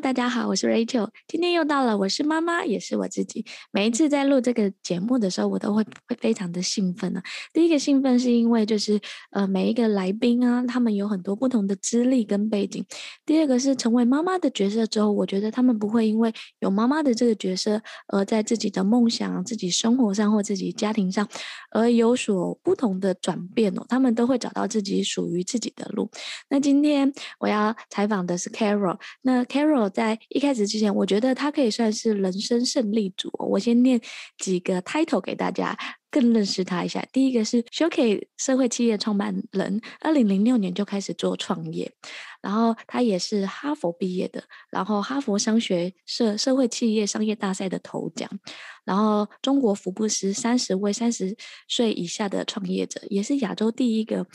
大家好，我是 Rachel。今天又到了，我是妈妈，也是我自己。每一次在录这个节目的时候，我都会会非常的兴奋呢、啊。第一个兴奋是因为就是呃每一个来宾啊，他们有很多不同的资历跟背景。第二个是成为妈妈的角色之后，我觉得他们不会因为有妈妈的这个角色，而在自己的梦想、自己生活上或自己家庭上而有所不同的转变哦。他们都会找到自己属于自己的路。那今天我要采访的是 Carol，那。Carol 在一开始之前，我觉得他可以算是人生胜利组。我先念几个 title 给大家，更认识他一下。第一个是 s h o k e 社会企业创办人，二零零六年就开始做创业，然后他也是哈佛毕业的，然后哈佛商学社社会企业商业大赛的头奖，然后中国福布斯三十位三十岁以下的创业者，也是亚洲第一个。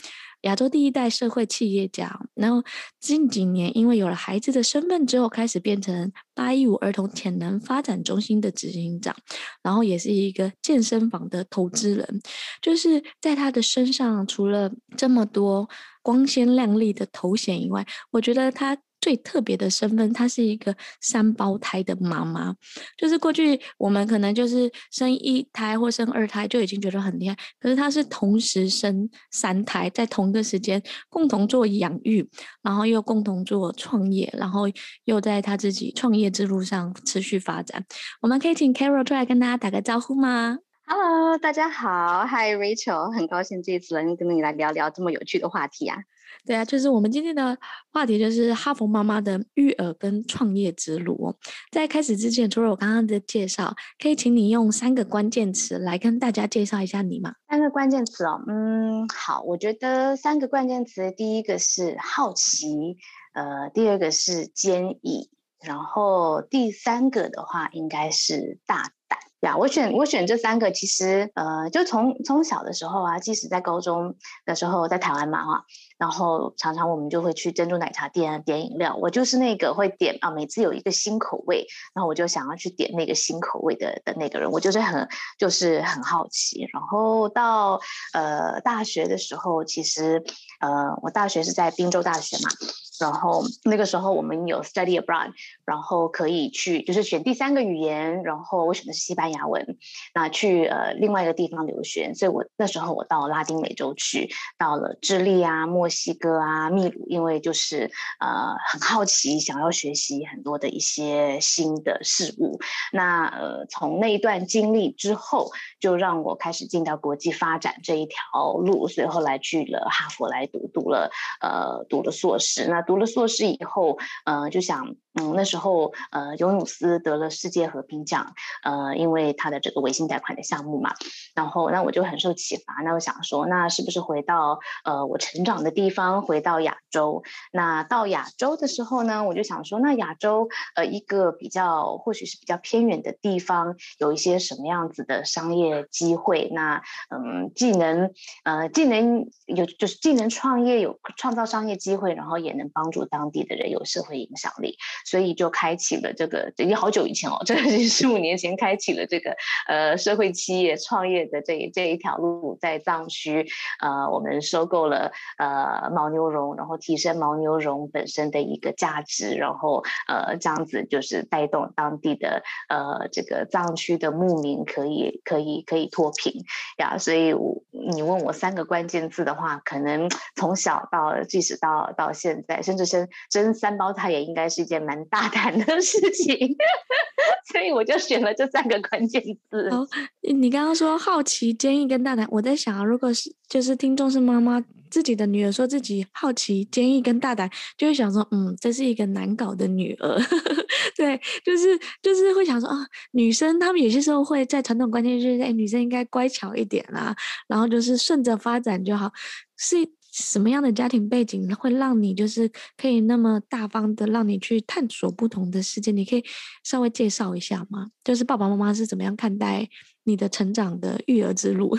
亚洲第一代社会企业家，然后近几年因为有了孩子的身份之后，开始变成八一五儿童潜能发展中心的执行长，然后也是一个健身房的投资人。就是在他的身上，除了这么多光鲜亮丽的头衔以外，我觉得她。最特别的身份，她是一个三胞胎的妈妈。就是过去我们可能就是生一胎或生二胎就已经觉得很厉害，可是她是同时生三胎，在同一个时间共同做养育，然后又共同做创业，然后又在她自己创业之路上持续发展。我们可以请 Carol 出来跟大家打个招呼吗？Hello，大家好，Hi Rachel，很高兴这一次能跟你来聊聊这么有趣的话题啊。对啊，就是我们今天的话题就是哈佛妈妈的育儿跟创业之路哦。在开始之前，除了我刚刚的介绍，可以请你用三个关键词来跟大家介绍一下你吗？三个关键词哦，嗯，好，我觉得三个关键词，第一个是好奇，呃，第二个是坚毅，然后第三个的话应该是大胆。呀，我选我选这三个，其实呃，就从从小的时候啊，即使在高中的时候，在台湾嘛哈。然后常常我们就会去珍珠奶茶店点饮料，我就是那个会点啊，每次有一个新口味，然后我就想要去点那个新口味的的那个人，我就是很就是很好奇。然后到呃大学的时候，其实呃我大学是在宾州大学嘛。然后那个时候我们有 study abroad，然后可以去就是选第三个语言，然后我选的是西班牙文，那去呃另外一个地方留学，所以我那时候我到拉丁美洲去，到了智利啊、墨西哥啊、秘鲁，因为就是呃很好奇，想要学习很多的一些新的事物。那呃从那一段经历之后，就让我开始进到国际发展这一条路，所以后来去了哈佛来读，读了呃读了硕士，那。读了硕士以后，嗯，就想，嗯，那时候，呃，尤努斯得了世界和平奖，呃，因为他的这个微信贷款的项目嘛，然后，那我就很受启发，那我想说，那是不是回到，呃，我成长的地方，回到亚洲？那到亚洲的时候呢，我就想说，那亚洲，呃，一个比较，或许是比较偏远的地方，有一些什么样子的商业机会？那，嗯，既能，呃，既能有，就是既能创业，有创造商业机会，然后也能。帮助当地的人有社会影响力，所以就开启了这个，已经好久以前哦，这是十五年前开启了这个呃社会企业创业的这一这一条路，在藏区呃，我们收购了呃牦牛绒，然后提升牦牛绒本身的一个价值，然后呃这样子就是带动当地的呃这个藏区的牧民可以可以可以脱贫呀，所以我你问我三个关键字的话，可能从小到即使到到现在。甚至生生三胞胎也应该是一件蛮大胆的事情，所以我就选了这三个关键字。哦，你刚刚说好奇、坚毅跟大胆，我在想啊，如果是就是听众是妈妈，自己的女儿说自己好奇、坚毅跟大胆，就会想说，嗯，这是一个难搞的女儿。对，就是就是会想说啊，女生她们有些时候会在传统观念就是，哎，女生应该乖巧一点啦，然后就是顺着发展就好，是。什么样的家庭背景会让你就是可以那么大方的让你去探索不同的世界？你可以稍微介绍一下吗？就是爸爸妈妈是怎么样看待你的成长的育儿之路？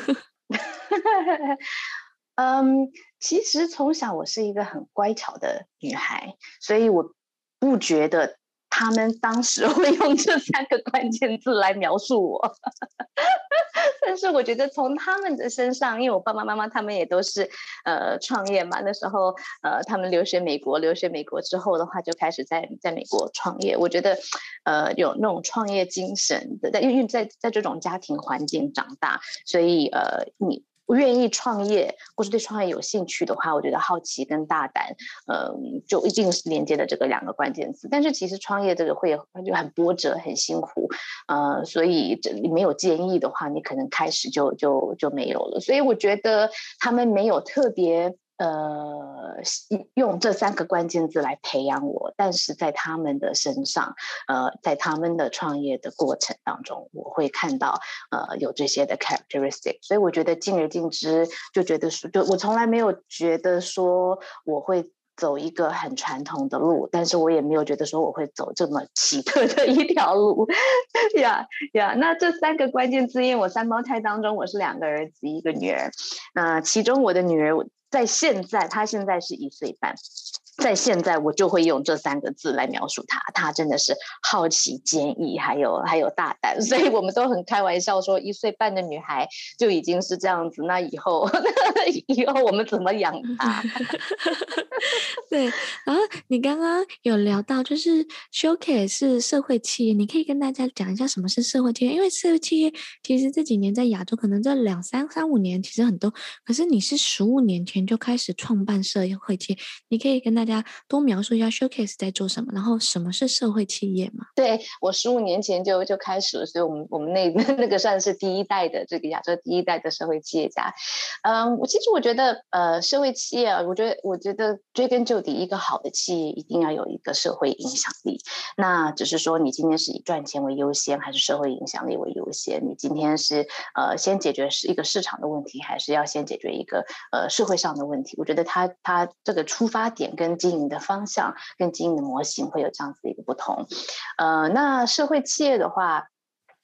嗯，其实从小我是一个很乖巧的女孩，所以我不觉得。他们当时会用这三个关键字来描述我，但是我觉得从他们的身上，因为我爸爸妈妈他们也都是呃创业嘛，那时候呃他们留学美国，留学美国之后的话就开始在在美国创业。我觉得呃有那种创业精神的，在因为在在这种家庭环境长大，所以呃你。愿意创业，或是对创业有兴趣的话，我觉得好奇跟大胆，嗯，就一定是连接的这个两个关键词。但是其实创业这个会就很波折，很辛苦，呃，所以这里没有建议的话，你可能开始就就就没有了。所以我觉得他们没有特别。呃，用这三个关键字来培养我，但是在他们的身上，呃，在他们的创业的过程当中，我会看到呃有这些的 characteristic，所以我觉得尽而尽之，就觉得说，就我从来没有觉得说我会走一个很传统的路，但是我也没有觉得说我会走这么奇特的一条路，呀呀，那这三个关键字，因为我三胞胎当中我是两个儿子一个女儿，那其中我的女儿。在现在，他现在是一岁半。在现在，我就会用这三个字来描述他。他真的是好奇、坚毅，还有还有大胆。所以我们都很开玩笑说，一岁半的女孩就已经是这样子。那以后，以后我们怎么养她？对。然后你刚刚有聊到，就是 Showcase 是社会企业，你可以跟大家讲一下什么是社会企业？因为社会企业其实这几年在亚洲，可能这两三三五年其实很多。可是你是十五年前就开始创办社会企业，你可以跟大家。多描述一下 Showcase 在做什么，然后什么是社会企业嘛？对，我十五年前就就开始了，所以我们我们那 那个算是第一代的这个亚洲第一代的社会企业家。嗯，我其实我觉得呃，社会企业啊，我觉得我觉得追根究底，一个好的企业一定要有一个社会影响力。那只是说你今天是以赚钱为优先，还是社会影响力为优先？你今天是呃先解决是一个市场的问题，还是要先解决一个呃社会上的问题？我觉得他他这个出发点跟经营的方向跟经营的模型会有这样子的一个不同，呃，那社会企业的话。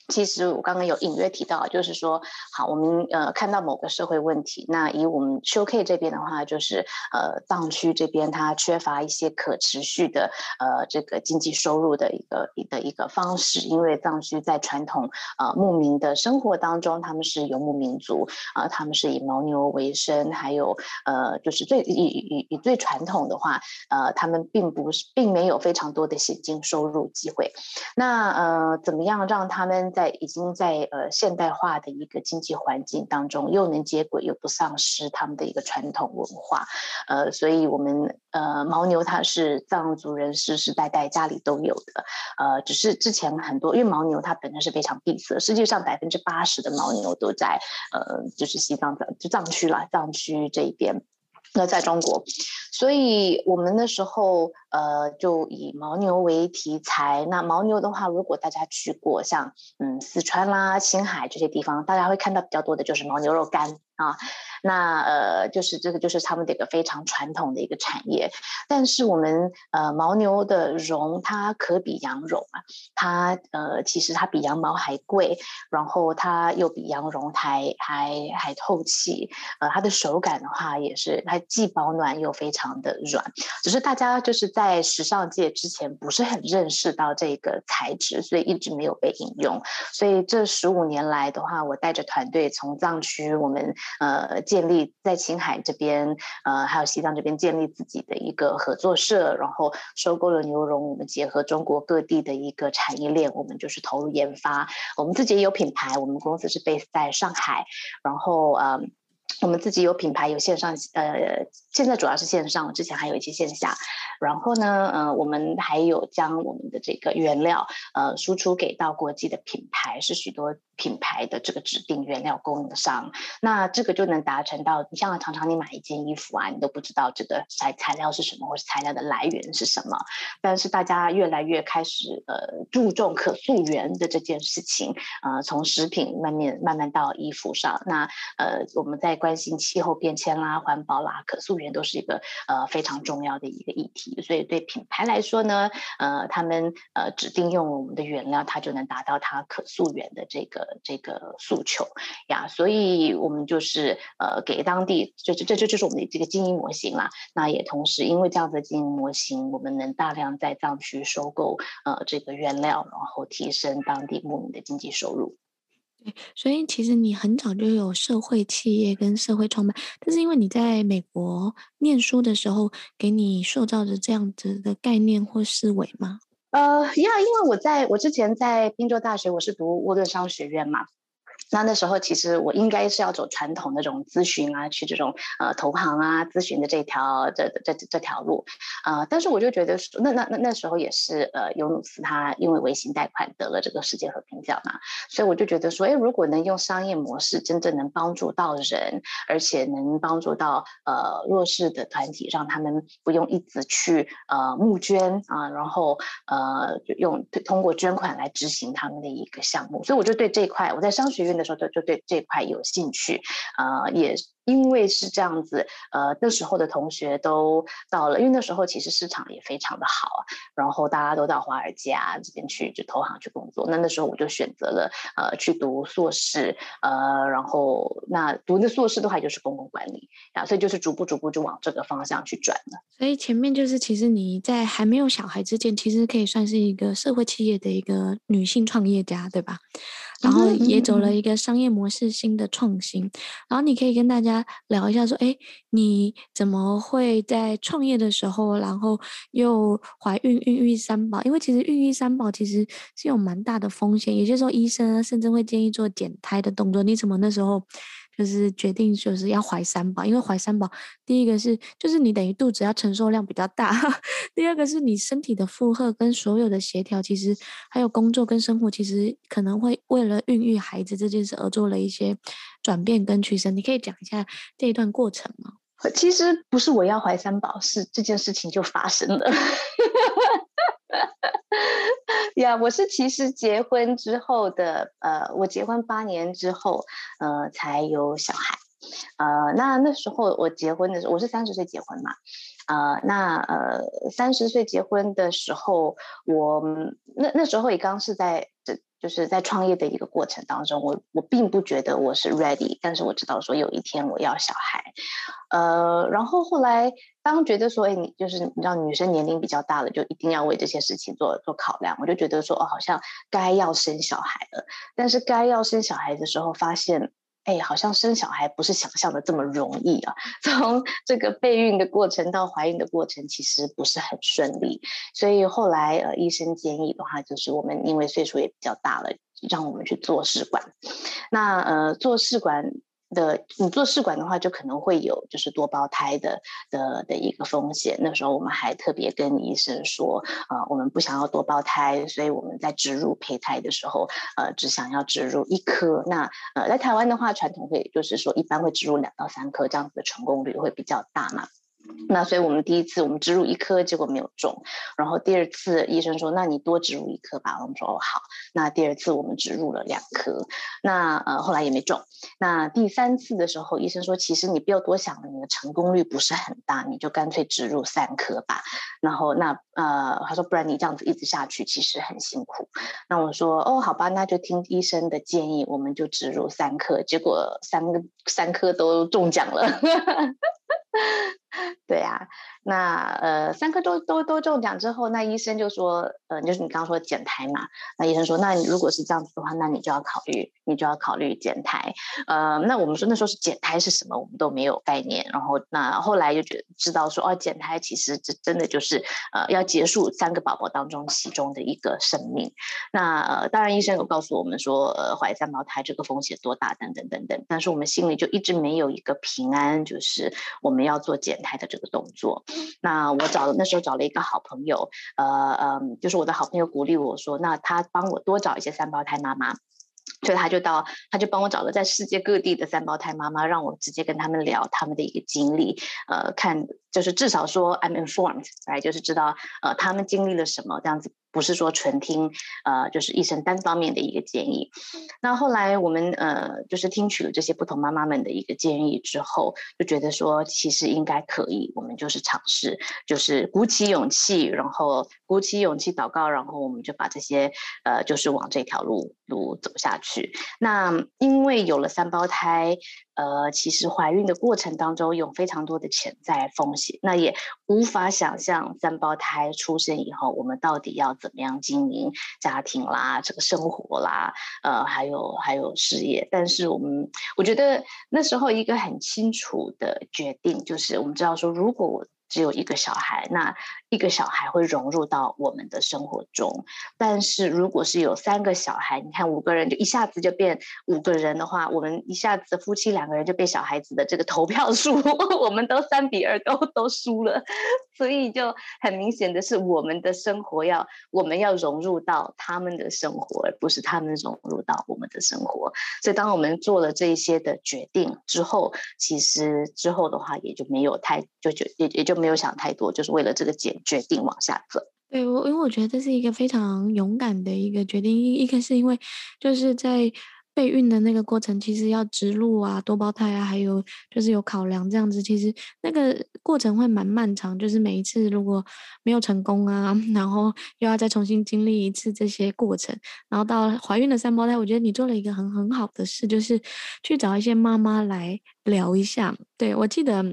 其实我刚刚有隐约提到，就是说，好，我们呃看到某个社会问题，那以我们 show k 这边的话，就是呃藏区这边它缺乏一些可持续的呃这个经济收入的一个的一个方式，因为藏区在传统呃牧民的生活当中，他们是游牧民族啊、他们是以牦牛为生，还有呃就是最以以以最传统的话，呃他们并不是并没有非常多的现金收入机会，那呃怎么样让他们在已经在呃现代化的一个经济环境当中，又能接轨又不丧失他们的一个传统文化，呃，所以我们呃牦牛它是藏族人世世代代家里都有的，呃，只是之前很多因为牦牛它本身是非常闭塞，实际上百分之八十的牦牛都在呃就是西藏的就藏区啦，藏区这一边。那在中国，所以我们那时候呃就以牦牛为题材。那牦牛的话，如果大家去过像嗯四川啦、青海这些地方，大家会看到比较多的就是牦牛肉干啊。那呃，就是这个，就是他们的一个非常传统的一个产业。但是我们呃，牦牛的绒它可比羊绒啊，它呃，其实它比羊毛还贵，然后它又比羊绒还还还透气。呃，它的手感的话，也是它既保暖又非常的软。只是大家就是在时尚界之前不是很认识到这个材质，所以一直没有被引用。所以这十五年来的话，我带着团队从藏区，我们呃。建立在青海这边，呃，还有西藏这边建立自己的一个合作社，然后收购了牛绒。我们结合中国各地的一个产业链，我们就是投入研发。我们自己也有品牌，我们公司是 base 在上海，然后呃。我们自己有品牌，有线上，呃，现在主要是线上，之前还有一些线下。然后呢，呃，我们还有将我们的这个原料，呃，输出给到国际的品牌，是许多品牌的这个指定原料供应商，那这个就能达成到，你像常常你买一件衣服啊，你都不知道这个材材料是什么，或是材料的来源是什么。但是大家越来越开始呃注重可溯源的这件事情，呃，从食品慢慢慢慢到衣服上，那呃我们在关心气候变迁啦、环保啦、可溯源都是一个呃非常重要的一个议题。所以对品牌来说呢，呃，他们呃指定用我们的原料，它就能达到它可溯源的这个。这个诉求呀，所以我们就是呃，给当地，这这这这就是我们的这个经营模型啦。那也同时，因为这样的经营模型，我们能大量在藏区收购呃这个原料，然后提升当地牧民的经济收入。所以其实你很早就有社会企业跟社会创办，但是因为你在美国念书的时候，给你塑造的这样子的概念或思维吗？呃，因为，因为我在我之前在宾州大学，我是读沃顿商学院嘛。那那时候其实我应该是要走传统那种咨询啊，去这种呃投行啊咨询的这条这这这条路啊、但是我就觉得，那那那那时候也是呃尤努斯他因为微型贷款得了这个世界和平奖嘛，所以我就觉得说，哎，如果能用商业模式真正能帮助到人，而且能帮助到呃弱势的团体，让他们不用一直去呃募捐啊，然后呃用通过捐款来执行他们的一个项目，所以我就对这一块我在商学院的。时候就对这块有兴趣，啊、呃，也因为是这样子，呃，那时候的同学都到了，因为那时候其实市场也非常的好，然后大家都到华尔街啊这边去，就投行去工作。那那时候我就选择了呃去读硕士，呃，然后那读的硕士的话就是公共管理啊，所以就是逐步逐步就往这个方向去转了。所以前面就是其实你在还没有小孩之前，其实可以算是一个社会企业的一个女性创业家，对吧？然后也走了一个商业模式新的创新，然后你可以跟大家聊一下，说，哎，你怎么会在创业的时候，然后又怀孕孕育三宝？因为其实孕育三宝其实是有蛮大的风险，有些时候医生甚至会建议做减胎的动作。你怎么那时候？就是决定就是要怀三宝，因为怀三宝，第一个是就是你等于肚子要承受量比较大，第二个是你身体的负荷跟所有的协调，其实还有工作跟生活，其实可能会为了孕育孩子这件事而做了一些转变跟取舍。你可以讲一下这一段过程吗？其实不是我要怀三宝，是这件事情就发生了。呀，我是其实结婚之后的，呃，我结婚八年之后，呃，才有小孩，呃，那那时候我结婚的时候，我是三十岁结婚嘛，呃，那呃三十岁结婚的时候，我那那时候也刚是在。就是在创业的一个过程当中，我我并不觉得我是 ready，但是我知道说有一天我要小孩，呃，然后后来当觉得说，哎，你就是你知道女生年龄比较大了，就一定要为这些事情做做考量，我就觉得说，哦，好像该要生小孩了，但是该要生小孩的时候发现。哎，好像生小孩不是想象的这么容易啊！从这个备孕的过程到怀孕的过程，其实不是很顺利。所以后来呃，医生建议的话，就是我们因为岁数也比较大了，让我们去做试管。那呃，做试管。的，你做试管的话，就可能会有就是多胞胎的的的一个风险。那时候我们还特别跟医生说，啊，我们不想要多胞胎，所以我们在植入胚胎的时候，呃，只想要植入一颗。那呃，在台湾的话，传统会就是说一般会植入两到三颗，这样子的成功率会比较大嘛。那所以我们第一次我们植入一颗，结果没有中。然后第二次医生说，那你多植入一颗吧。我们说哦好。那第二次我们植入了两颗，那呃后来也没中。那第三次的时候，医生说其实你不要多想了，你的成功率不是很大，你就干脆植入三颗吧。然后那呃他说不然你这样子一直下去其实很辛苦。那我说哦好吧，那就听医生的建议，我们就植入三颗。结果三个三颗都中奖了。对呀、啊，那呃三颗都都都中奖之后，那医生就说，呃就是你刚刚说减胎嘛，那医生说，那你如果是这样子的话，那你就要考虑，你就要考虑减胎。呃，那我们说那时候是减胎是什么，我们都没有概念。然后那后来就觉得知道说，哦减胎其实这真的就是呃要结束三个宝宝当中其中的一个生命。那呃当然医生有告诉我们说，呃怀三胞胎这个风险多大等等等等，但是我们心里就一直没有一个平安，就是我们要做减胎的这个动作，那我找那时候找了一个好朋友，呃嗯，就是我的好朋友鼓励我说，那他帮我多找一些三胞胎妈妈。所以他就到，他就帮我找了在世界各地的三胞胎妈妈，让我直接跟他们聊他们的一个经历，呃，看就是至少说 I'm informed，来就是知道呃他们经历了什么这样子。不是说纯听，呃，就是医生单方面的一个建议。那后来我们呃，就是听取了这些不同妈妈们的一个建议之后，就觉得说其实应该可以，我们就是尝试，就是鼓起勇气，然后鼓起勇气祷告，然后我们就把这些呃，就是往这条路路走下去。那因为有了三胞胎。呃，其实怀孕的过程当中有非常多的潜在风险，那也无法想象三胞胎出生以后，我们到底要怎么样经营家庭啦，这个生活啦，呃，还有还有事业。但是我们，我觉得那时候一个很清楚的决定就是，我们知道说，如果我只有一个小孩，那一个小孩会融入到我们的生活中。但是如果是有三个小孩，你看五个人就一下子就变五个人的话，我们一下子夫妻两个人就被小孩子的这个投票数，我们都三比二都都输了。所以就很明显的是，我们的生活要我们要融入到他们的生活，而不是他们融入到我们的生活。所以当我们做了这一些的决定之后，其实之后的话也就没有太就就也也就。没有想太多，就是为了这个决决定往下走。对，我，因为我觉得这是一个非常勇敢的一个决定。一一个是因为就是在备孕的那个过程，其实要植入啊、多胞胎啊，还有就是有考量这样子，其实那个过程会蛮漫长。就是每一次如果没有成功啊，然后又要再重新经历一次这些过程，然后到怀孕的三胞胎，我觉得你做了一个很很好的事，就是去找一些妈妈来聊一下。对，我记得。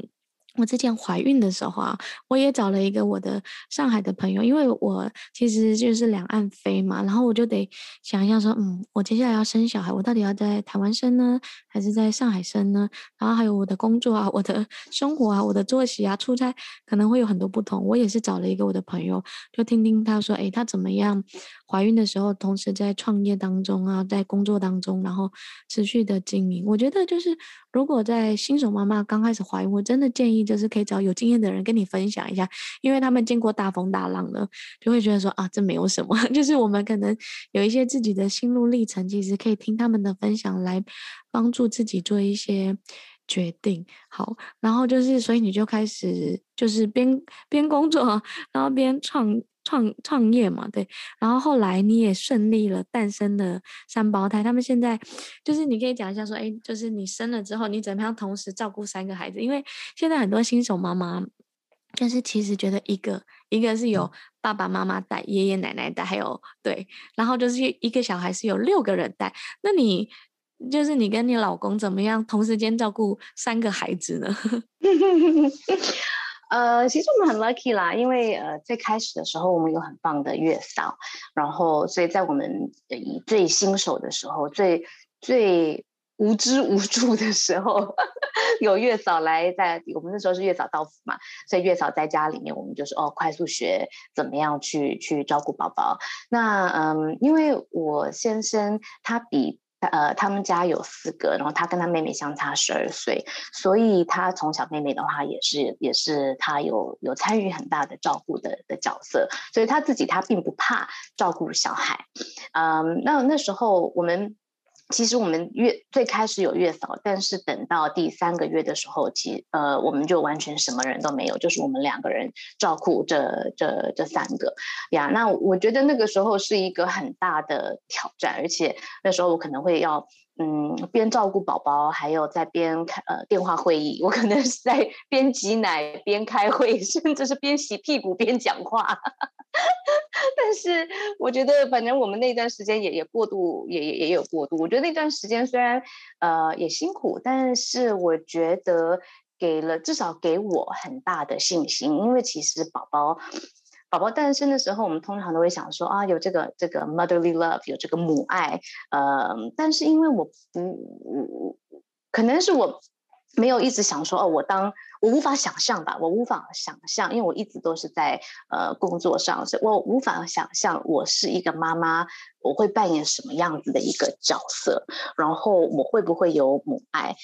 我之前怀孕的时候啊，我也找了一个我的上海的朋友，因为我其实就是两岸飞嘛，然后我就得想一下说，嗯，我接下来要生小孩，我到底要在台湾生呢，还是在上海生呢？然后还有我的工作啊，我的生活啊，我的作息啊，出差可能会有很多不同。我也是找了一个我的朋友，就听听他说，诶，他怎么样？怀孕的时候，同时在创业当中啊，在工作当中，然后持续的经营。我觉得就是，如果在新手妈妈刚开始怀孕，我真的建议就是可以找有经验的人跟你分享一下，因为他们见过大风大浪的，就会觉得说啊，这没有什么。就是我们可能有一些自己的心路历程，其实可以听他们的分享来帮助自己做一些决定。好，然后就是，所以你就开始就是边边工作，然后边创。创创业嘛，对，然后后来你也顺利了诞生了三胞胎，他们现在就是你可以讲一下说，哎，就是你生了之后，你怎么样同时照顾三个孩子？因为现在很多新手妈妈就是其实觉得一个一个是有爸爸妈妈带、爷爷奶奶带，还有对，然后就是一个小孩是有六个人带，那你就是你跟你老公怎么样同时间照顾三个孩子呢？呃，其实我们很 lucky 啦，因为呃最开始的时候我们有很棒的月嫂，然后所以在我们以最新手的时候，最最无知无助的时候，有月嫂来在我们那时候是月嫂到府嘛，所以月嫂在家里面，我们就是哦快速学怎么样去去照顾宝宝。那嗯，因为我先生他比。呃，他们家有四个，然后他跟他妹妹相差十二岁，所以他从小妹妹的话也是也是他有有参与很大的照顾的的角色，所以他自己他并不怕照顾小孩。嗯，那那时候我们。其实我们月最开始有月嫂，但是等到第三个月的时候，其呃我们就完全什么人都没有，就是我们两个人照顾这这这三个呀。那我觉得那个时候是一个很大的挑战，而且那时候我可能会要嗯边照顾宝宝，还有在边开呃电话会议，我可能是在 边挤奶边开会，甚至是边洗屁股边讲话。但是我觉得，反正我们那段时间也也过度，也也也有过度。我觉得那段时间虽然呃也辛苦，但是我觉得给了至少给我很大的信心，因为其实宝宝宝宝诞生的时候，我们通常都会想说啊，有这个这个 motherly love，有这个母爱，呃，但是因为我不，可能是我没有一直想说哦，我当我无法想象吧，我无法想象，因为我一直都是在呃工作上，所以我无法想象我是一个妈妈，我会扮演什么样子的一个角色，然后我会不会有母爱？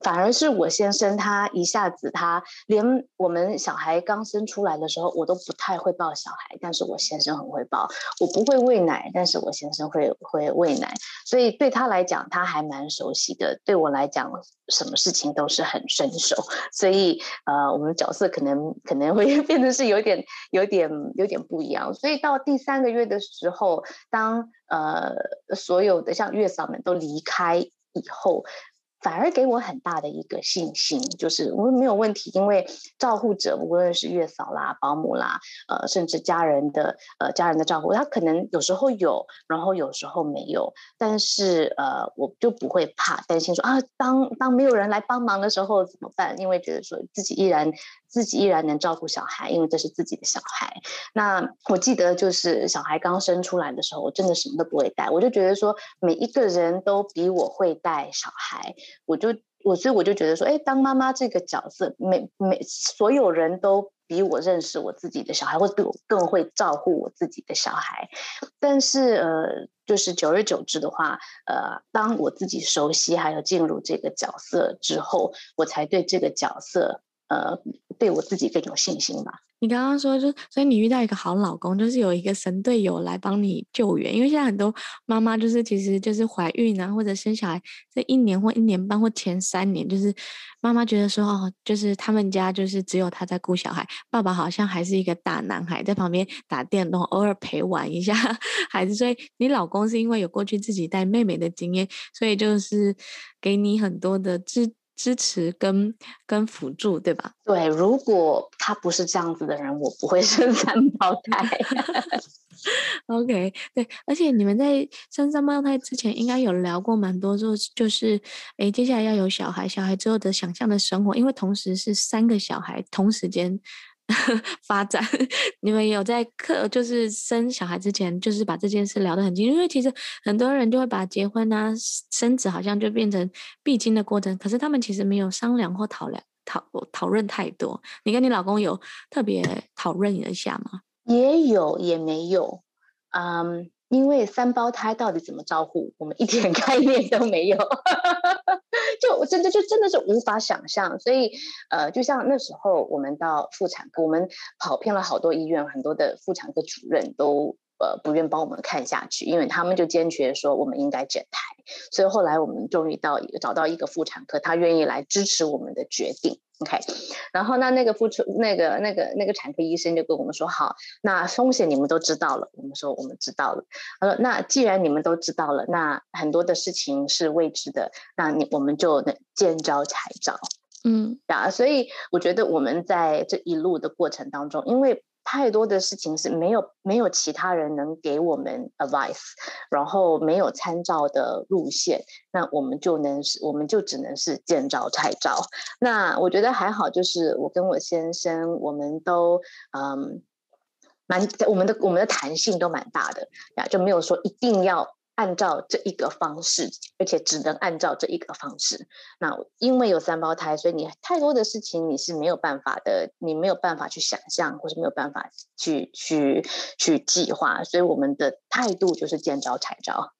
反而是我先生，他一下子，他连我们小孩刚生出来的时候，我都不太会抱小孩，但是我先生很会抱。我不会喂奶，但是我先生会会喂奶，所以对他来讲，他还蛮熟悉的。对我来讲，什么事情都是很顺手，所以呃，我们的角色可能可能会 变得是有点有点有点不一样。所以到第三个月的时候，当呃所有的像月嫂们都离开以后。反而给我很大的一个信心，就是我没有问题，因为照护者无论是月嫂啦、保姆啦，呃，甚至家人的呃家人的照顾，他可能有时候有，然后有时候没有，但是呃，我就不会怕担心说啊，当当没有人来帮忙的时候怎么办？因为觉得说自己依然。自己依然能照顾小孩，因为这是自己的小孩。那我记得就是小孩刚生出来的时候，我真的什么都不会带，我就觉得说每一个人都比我会带小孩，我就我所以我就觉得说，哎，当妈妈这个角色，每每所有人都比我认识我自己的小孩，或者比我更会照顾我自己的小孩。但是呃，就是久而久之的话，呃，当我自己熟悉还有进入这个角色之后，我才对这个角色。呃，对我自己更有信心吧。你刚刚说，就所以你遇到一个好老公，就是有一个神队友来帮你救援。因为现在很多妈妈就是，其实就是怀孕啊，或者生小孩这一年或一年半或前三年，就是妈妈觉得说，哦，就是他们家就是只有他在顾小孩，爸爸好像还是一个大男孩在旁边打电动，偶尔陪玩一下 孩子。所以你老公是因为有过去自己带妹妹的经验，所以就是给你很多的支。支持跟跟辅助，对吧？对，如果他不是这样子的人，我不会生三胞胎。OK，对，而且你们在生三胞胎之前，应该有聊过蛮多，就就是，哎，接下来要有小孩，小孩之后的想象的生活，因为同时是三个小孩同时间。发展，你们有在课，就是生小孩之前，就是把这件事聊得很清楚。因为其实很多人就会把结婚啊、生子好像就变成必经的过程，可是他们其实没有商量或讨论讨讨论太多。你跟你老公有特别讨论一下吗？也有，也没有。嗯，因为三胞胎到底怎么照顾，我们一点 概念都没有。就我真的就真的是无法想象，所以呃，就像那时候我们到妇产科，我们跑遍了好多医院，很多的妇产科主任都呃不愿帮我们看下去，因为他们就坚决说我们应该减台，所以后来我们终于到找到一个妇产科，他愿意来支持我们的决定。OK，然后那那个妇产那个那个那个产科医生就跟我们说，好，那风险你们都知道了。我们说我们知道了。他说，那既然你们都知道了，那很多的事情是未知的，那你我们就见招拆招。嗯，啊，所以我觉得我们在这一路的过程当中，因为。太多的事情是没有没有其他人能给我们 advice，然后没有参照的路线，那我们就能是，我们就只能是见招拆招。那我觉得还好，就是我跟我先生，我们都嗯，蛮我们的我们的弹性都蛮大的呀，就没有说一定要。按照这一个方式，而且只能按照这一个方式。那因为有三胞胎，所以你太多的事情你是没有办法的，你没有办法去想象，或是没有办法去去去计划。所以我们的态度就是见招拆招。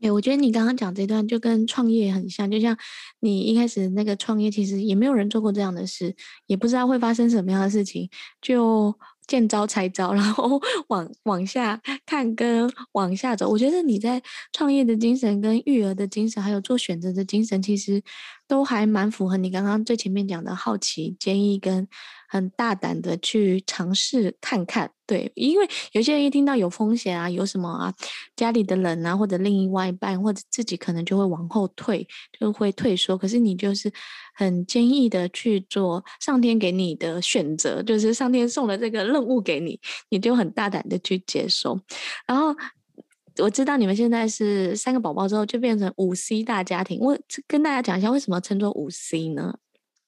哎，我觉得你刚刚讲这段就跟创业很像，就像你一开始那个创业，其实也没有人做过这样的事，也不知道会发生什么样的事情，就。见招拆招，然后 往往下看跟往下走。我觉得你在创业的精神、跟育儿的精神，还有做选择的精神，其实都还蛮符合你刚刚最前面讲的好奇、坚毅跟很大胆的去尝试看看。对，因为有些人一听到有风险啊，有什么啊，家里的人啊，或者另外一半，或者自己可能就会往后退，就会退缩。可是你就是很坚毅的去做上天给你的选择，就是上天送了这个任务给你，你就很大胆的去接受。然后我知道你们现在是三个宝宝之后就变成五 C 大家庭，我跟大家讲一下为什么称作五 C 呢？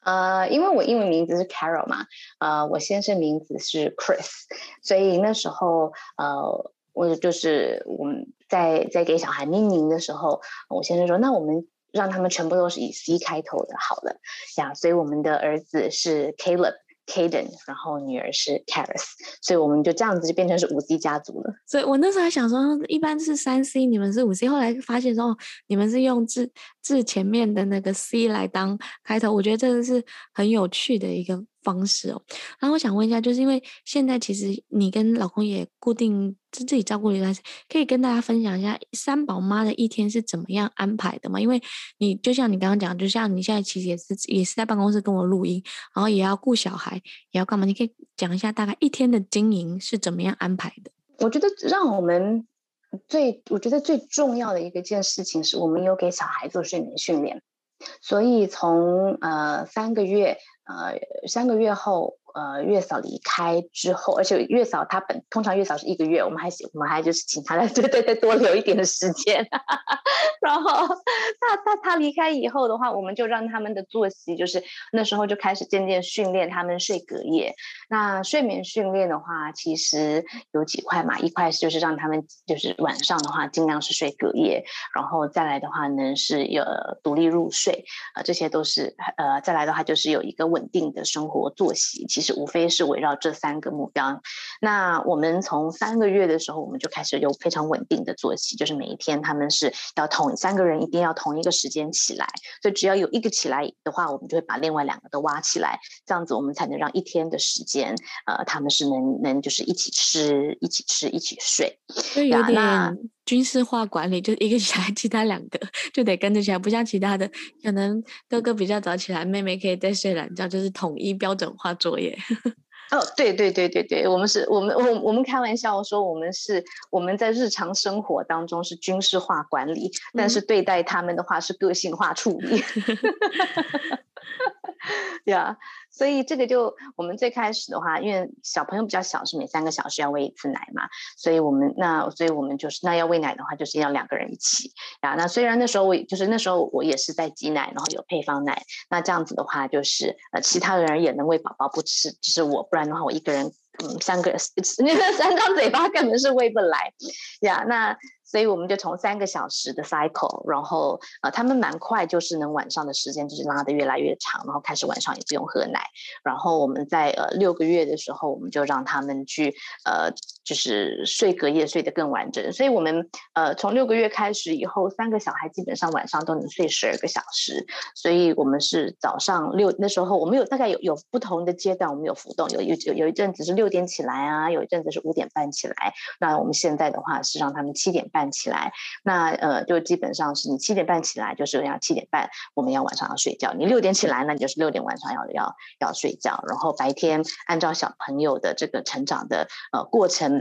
呃，因为我英文名字是 Carol 嘛，呃，我先生名字是 Chris，所以那时候呃，我就是我们在在给小孩命名的时候，我先生说，那我们让他们全部都是以 C 开头的，好了呀。所以我们的儿子是 Caleb。Kaden，然后女儿是 Caris，所以我们就这样子就变成是五 C 家族了。所以我那时候还想说，一般是三 C，你们是五 C，后来发现说，哦你们是用字字前面的那个 C 来当开头，我觉得这个是很有趣的一个方式哦，然后我想问一下，就是因为现在其实你跟老公也固定自己照顾一段时间，可以跟大家分享一下三宝妈的一天是怎么样安排的吗？因为你就像你刚刚讲，就像你现在其实也是也是在办公室跟我录音，然后也要顾小孩，也要干嘛？你可以讲一下大概一天的经营是怎么样安排的？我觉得让我们最我觉得最重要的一个件事情是我们有给小孩做睡眠训练，所以从呃三个月。呃，三个月后。呃，月嫂离开之后，而且月嫂她本通常月嫂是一个月，我们还我们还就是请她来，对对对，多留一点的时间。然后她她她离开以后的话，我们就让他们的作息就是那时候就开始渐渐训练他们睡隔夜。那睡眠训练的话，其实有几块嘛，一块就是让他们就是晚上的话尽量是睡隔夜，然后再来的话呢是有独立入睡，呃，这些都是呃再来的话就是有一个稳定的生活作息，其实。是无非是围绕这三个目标。那我们从三个月的时候，我们就开始有非常稳定的作息，就是每一天他们是要同三个人一定要同一个时间起来。所以只要有一个起来的话，我们就会把另外两个都挖起来，这样子我们才能让一天的时间，呃，他们是能能就是一起吃、一起吃、一起睡。就有点军事化管理，就一个起来，其他两个就得跟着起来，不像其他的，可能哥哥比较早起来，妹妹可以再睡懒觉，就是统一标准化作业。哦，对对对对对，我们是我们我我们开玩笑说，我们是我们在日常生活当中是军事化管理，嗯、但是对待他们的话是个性化处理。对 啊，所以这个就我们最开始的话，因为小朋友比较小，是每三个小时要喂一次奶嘛，所以我们那所以我们就是那要喂奶的话，就是要两个人一起啊。那虽然那时候我就是那时候我也是在挤奶，然后有配方奶，那这样子的话就是呃其他的人也能喂宝宝不吃，只是我，不然的话我一个人嗯三个那 三张嘴巴根本是喂不来呀。那。所以我们就从三个小时的 cycle，然后呃，他们蛮快，就是能晚上的时间就是拉的越来越长，然后开始晚上也不用喝奶。然后我们在呃六个月的时候，我们就让他们去呃，就是睡隔夜睡得更完整。所以我们呃从六个月开始以后，三个小孩基本上晚上都能睡十二个小时。所以我们是早上六那时候，我们有大概有有不同的阶段，我们有浮动，有有有一阵子是六点起来啊，有一阵子是五点半起来。那我们现在的话是让他们七点半。半起来，那呃，就基本上是你七点半起来，就是要七点半，我们要晚上要睡觉。你六点起来，那你就是六点晚上要要要睡觉。然后白天按照小朋友的这个成长的呃过程，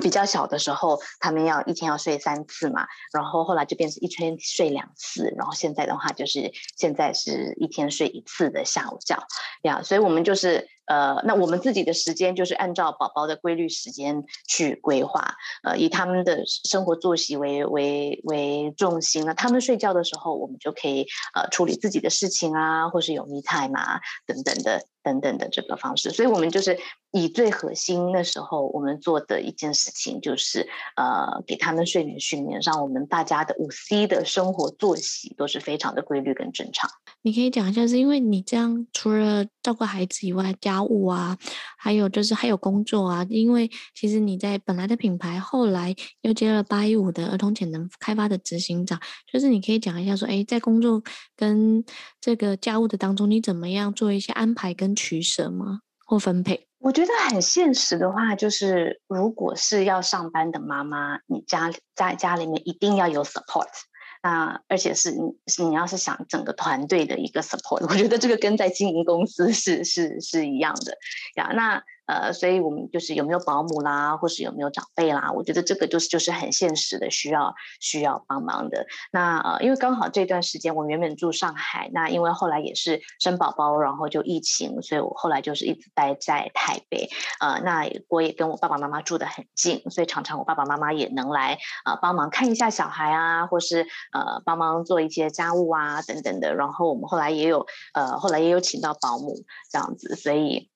比较小的时候，他们要一天要睡三次嘛，然后后来就变成一天睡两次，然后现在的话就是现在是一天睡一次的下午觉呀，所以我们就是。呃，那我们自己的时间就是按照宝宝的规律时间去规划，呃，以他们的生活作息为为为重心。那他们睡觉的时候，我们就可以呃处理自己的事情啊，或是有 me time 啊等等的等等的这个方式。所以，我们就是以最核心那时候我们做的一件事情，就是呃给他们睡眠训练，让我们大家的五 C 的生活作息都是非常的规律跟正常。你可以讲一下，是因为你这样除了照顾孩子以外，家务啊，还有就是还有工作啊。因为其实你在本来的品牌，后来又接了八一五的儿童潜能开发的执行长，就是你可以讲一下说，哎，在工作跟这个家务的当中，你怎么样做一些安排跟取舍吗？或分配？我觉得很现实的话，就是如果是要上班的妈妈，你家在家里面一定要有 support。那而且是你是你要是想整个团队的一个 support，我觉得这个跟在经营公司是是是一样的呀。那。呃，所以我们就是有没有保姆啦，或是有没有长辈啦？我觉得这个就是就是很现实的，需要需要帮忙的。那呃，因为刚好这段时间我原本住上海，那因为后来也是生宝宝，然后就疫情，所以我后来就是一直待在台北。呃，那我也跟我爸爸妈妈住得很近，所以常常我爸爸妈妈也能来呃帮忙看一下小孩啊，或是呃帮忙做一些家务啊等等的。然后我们后来也有呃后来也有请到保姆这样子，所以。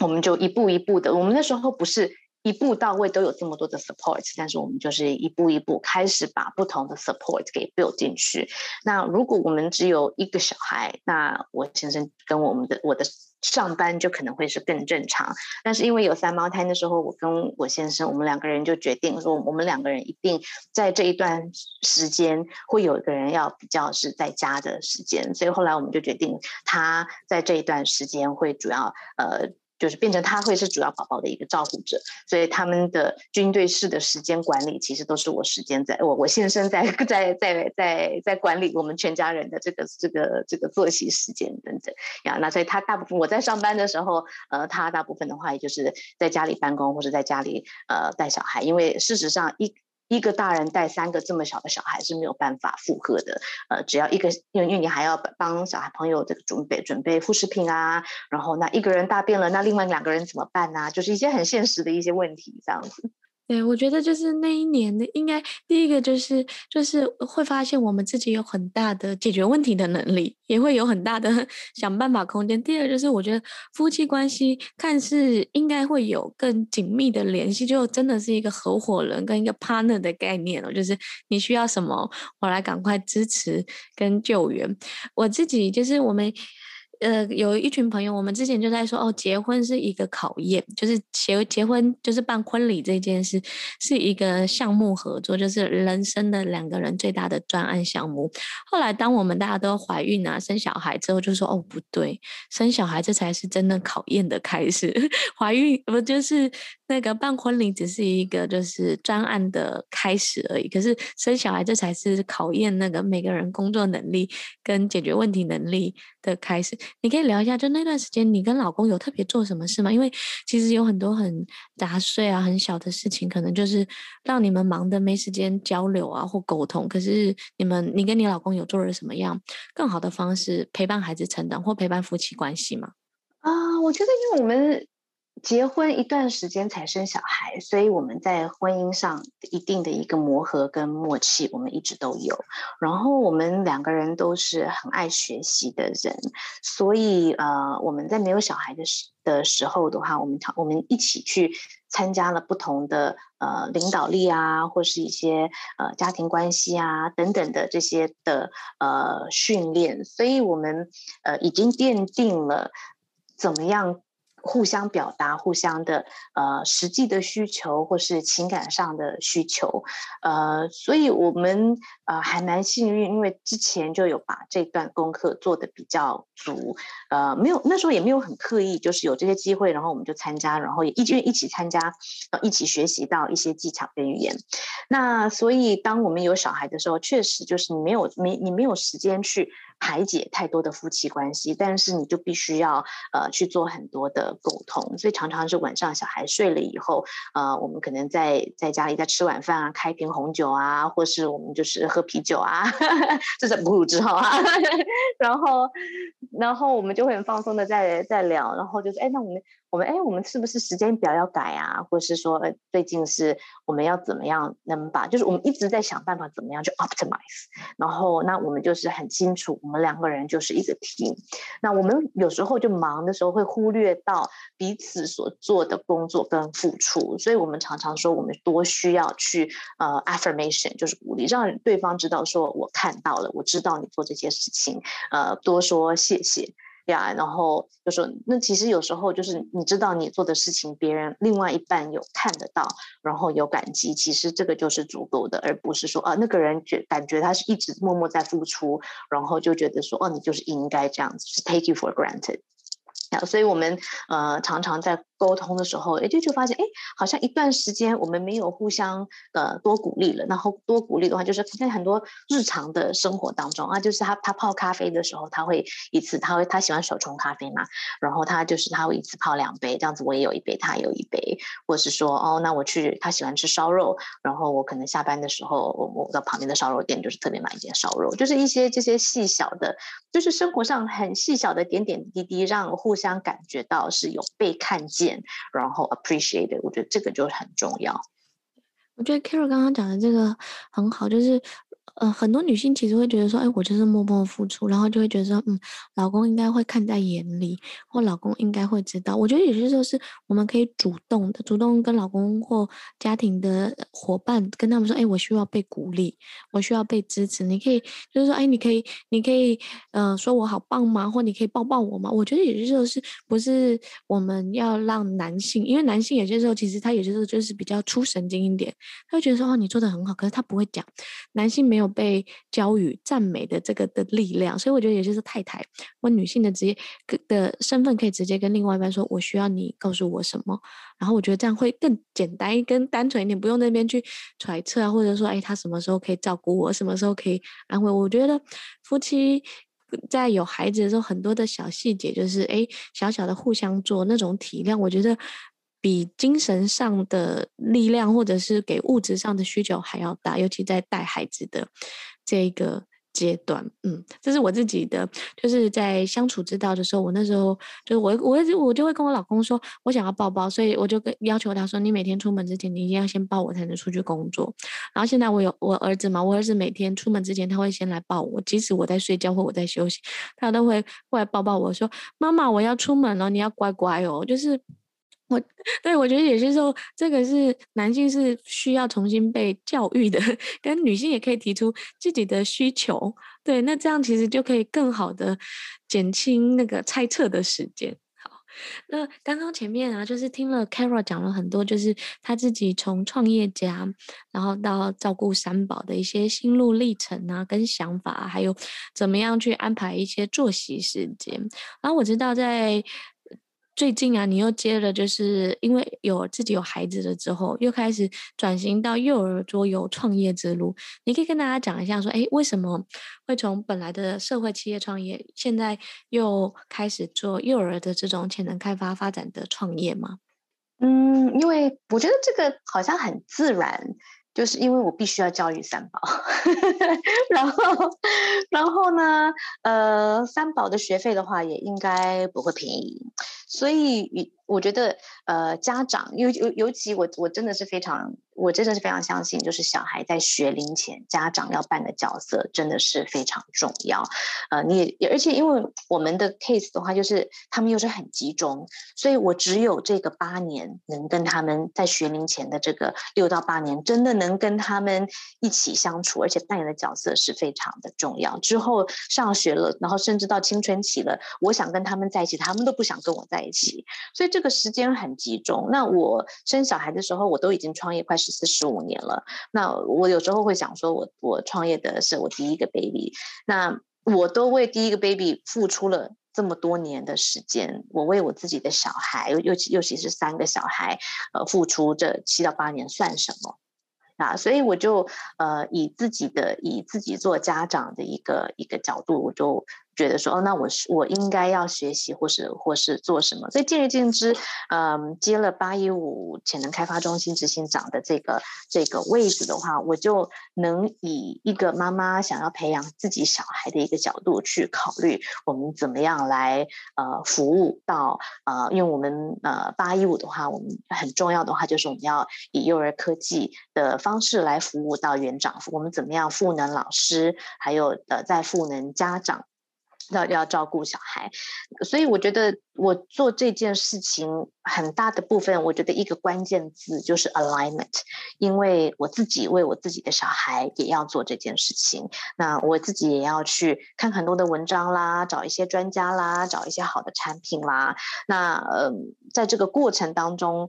我们就一步一步的，我们那时候不是一步到位都有这么多的 support，但是我们就是一步一步开始把不同的 support 给 build 进去。那如果我们只有一个小孩，那我先生跟我们的我的上班就可能会是更正常。但是因为有三胞胎的时候，我跟我先生我们两个人就决定说，我们两个人一定在这一段时间会有一个人要比较是在家的时间，所以后来我们就决定他在这一段时间会主要呃。就是变成他会是主要宝宝的一个照顾者，所以他们的军队式的时间管理，其实都是我时间在我我先生在在在在在管理我们全家人的这个这个这个作息时间等等呀。那所以他大部分我在上班的时候，呃，他大部分的话也就是在家里办公或者在家里呃带小孩，因为事实上一。一个大人带三个这么小的小孩是没有办法负荷的，呃，只要一个，因为你还要帮小孩朋友这个准备准备副食品啊，然后那一个人大便了，那另外两个人怎么办呢？就是一些很现实的一些问题，这样子。对，我觉得就是那一年的，应该第一个就是就是会发现我们自己有很大的解决问题的能力，也会有很大的想办法空间。第二就是我觉得夫妻关系看似应该会有更紧密的联系，就真的是一个合伙人跟一个 partner 的概念哦，就是你需要什么，我来赶快支持跟救援。我自己就是我们。呃，有一群朋友，我们之前就在说，哦，结婚是一个考验，就是结结婚就是办婚礼这件事是一个项目合作，就是人生的两个人最大的专案项目。后来，当我们大家都怀孕啊、生小孩之后，就说，哦，不对，生小孩这才是真的考验的开始。怀孕不就是那个办婚礼只是一个就是专案的开始而已，可是生小孩这才是考验那个每个人工作能力跟解决问题能力的开始。你可以聊一下，就那段时间，你跟老公有特别做什么事吗？因为其实有很多很杂碎啊、很小的事情，可能就是让你们忙得没时间交流啊或沟通。可是你们，你跟你老公有做了什么样更好的方式陪伴孩子成长或陪伴夫妻关系吗？啊，我觉得因为我们。结婚一段时间才生小孩，所以我们在婚姻上一定的一个磨合跟默契，我们一直都有。然后我们两个人都是很爱学习的人，所以呃，我们在没有小孩的时的时候的话，我们我们一起去参加了不同的呃领导力啊，或是一些呃家庭关系啊等等的这些的呃训练，所以我们呃已经奠定了怎么样。互相表达，互相的呃实际的需求，或是情感上的需求，呃，所以我们呃还蛮幸运，因为之前就有把这段功课做得比较足，呃，没有那时候也没有很刻意，就是有这些机会，然后我们就参加，然后也一一起参加，呃，一起学习到一些技巧跟语言。那所以当我们有小孩的时候，确实就是你没有没你没有时间去。排解太多的夫妻关系，但是你就必须要呃去做很多的沟通，所以常常是晚上小孩睡了以后，呃，我们可能在在家里在吃晚饭啊，开一瓶红酒啊，或是我们就是喝啤酒啊，这是哺乳之后啊，然后然后我们就会很放松的在在聊，然后就是哎，那我们。我们哎，我们是不是时间表要改啊？或是说，最近是我们要怎么样能把，就是我们一直在想办法怎么样去 optimize。然后，那我们就是很清楚，我们两个人就是一个 team。那我们有时候就忙的时候会忽略到彼此所做的工作跟付出，所以我们常常说，我们多需要去呃 affirmation，就是鼓励，让对方知道说我看到了，我知道你做这些事情，呃，多说谢谢。呀，yeah, 然后就说，那其实有时候就是你知道你做的事情，别人另外一半有看得到，然后有感激，其实这个就是足够的，而不是说啊，那个人觉感觉他是一直默默在付出，然后就觉得说哦，你就是应该这样子，是 take you for granted。所以我们呃常常在。沟通的时候，哎，就就发现，哎，好像一段时间我们没有互相呃多鼓励了。然后多鼓励的话，就是在很多日常的生活当中啊，就是他他泡咖啡的时候，他会一次他会他喜欢手冲咖啡嘛，然后他就是他会一次泡两杯，这样子我也有一杯，他有一杯，或是说哦，那我去他喜欢吃烧肉，然后我可能下班的时候，我我到旁边的烧肉店就是特别买一件烧肉，就是一些这些细小的，就是生活上很细小的点点滴滴，让互相感觉到是有被看见。然后 appreciate，我觉得这个就很重要。我觉得 Carol 刚刚讲的这个很好，就是呃，很多女性其实会觉得说，哎，我就是默默付出，然后就会觉得说，嗯，老公应该会看在眼里，或老公应该会知道。我觉得有些时候是我们可以主动的，主动跟老公或家庭的伙伴跟他们说，哎，我需要被鼓励，我需要被支持。你可以就是说，哎，你可以，你可以，呃，说我好棒吗？或你可以抱抱我吗？我觉得有些时候是不是我们要让男性，因为男性有些时候其实他有些时候就是比较出神经一点，他会觉得说，哦，你做的很好，可是他不会讲，男性没有被教育赞美的这个的力量，所以我觉得也就是太太或女性的职业的身份，可以直接跟另外一半说：“我需要你告诉我什么。”然后我觉得这样会更简单、更单纯一点，不用那边去揣测啊，或者说：“哎，他什么时候可以照顾我？什么时候可以安慰我？”我觉得夫妻在有孩子的时候，很多的小细节就是哎，小小的互相做那种体谅，我觉得。比精神上的力量，或者是给物质上的需求还要大，尤其在带孩子的这个阶段，嗯，这是我自己的，就是在相处之道的时候，我那时候就是我我我就会跟我老公说，我想要抱抱，所以我就跟要求他说，你每天出门之前，你一定要先抱我，才能出去工作。然后现在我有我儿子嘛，我儿子每天出门之前，他会先来抱我，即使我在睡觉或我在休息，他都会过来抱抱我说，妈妈，我要出门了，你要乖乖哦，就是。我对我觉得有些时候，这个是男性是需要重新被教育的，跟女性也可以提出自己的需求。对，那这样其实就可以更好的减轻那个猜测的时间。好，那刚刚前面啊，就是听了 Carol 讲了很多，就是他自己从创业家，然后到照顾三宝的一些心路历程啊，跟想法，还有怎么样去安排一些作息时间。然后我知道在。最近啊，你又接了，就是因为有自己有孩子了之后，又开始转型到幼儿桌游创业之路。你可以跟大家讲一下，说，哎，为什么会从本来的社会企业创业，现在又开始做幼儿的这种潜能开发发展的创业吗？嗯，因为我觉得这个好像很自然。就是因为我必须要教育三宝，然后，然后呢，呃，三宝的学费的话也应该不会便宜，所以我觉得，呃，家长尤尤尤其我我真的是非常。我真的是非常相信，就是小孩在学龄前，家长要扮的角色真的是非常重要。呃，你也而且因为我们的 case 的话，就是他们又是很集中，所以我只有这个八年能跟他们在学龄前的这个六到八年，真的能跟他们一起相处，而且扮演的角色是非常的重要。之后上学了，然后甚至到青春期了，我想跟他们在一起，他们都不想跟我在一起，所以这个时间很集中。那我生小孩的时候，我都已经创业快十四十五年了，那我有时候会想说我，我创业的是我第一个 baby，那我都为第一个 baby 付出了这么多年的时间，我为我自己的小孩，尤其尤其是三个小孩，呃，付出这七到八年算什么？啊，所以我就呃以自己的以自己做家长的一个一个角度，我就。觉得说哦，那我是我应该要学习，或是或是做什么？所以见仁见智，嗯，接了八一五潜能开发中心执行长的这个这个位置的话，我就能以一个妈妈想要培养自己小孩的一个角度去考虑，我们怎么样来呃服务到呃，因为我们呃八一五的话，我们很重要的话就是我们要以幼儿科技的方式来服务到园长，我们怎么样赋能老师，还有呃在赋能家长。要要照顾小孩，所以我觉得我做这件事情很大的部分，我觉得一个关键字就是 alignment，因为我自己为我自己的小孩也要做这件事情，那我自己也要去看很多的文章啦，找一些专家啦，找一些好的产品啦，那呃，在这个过程当中，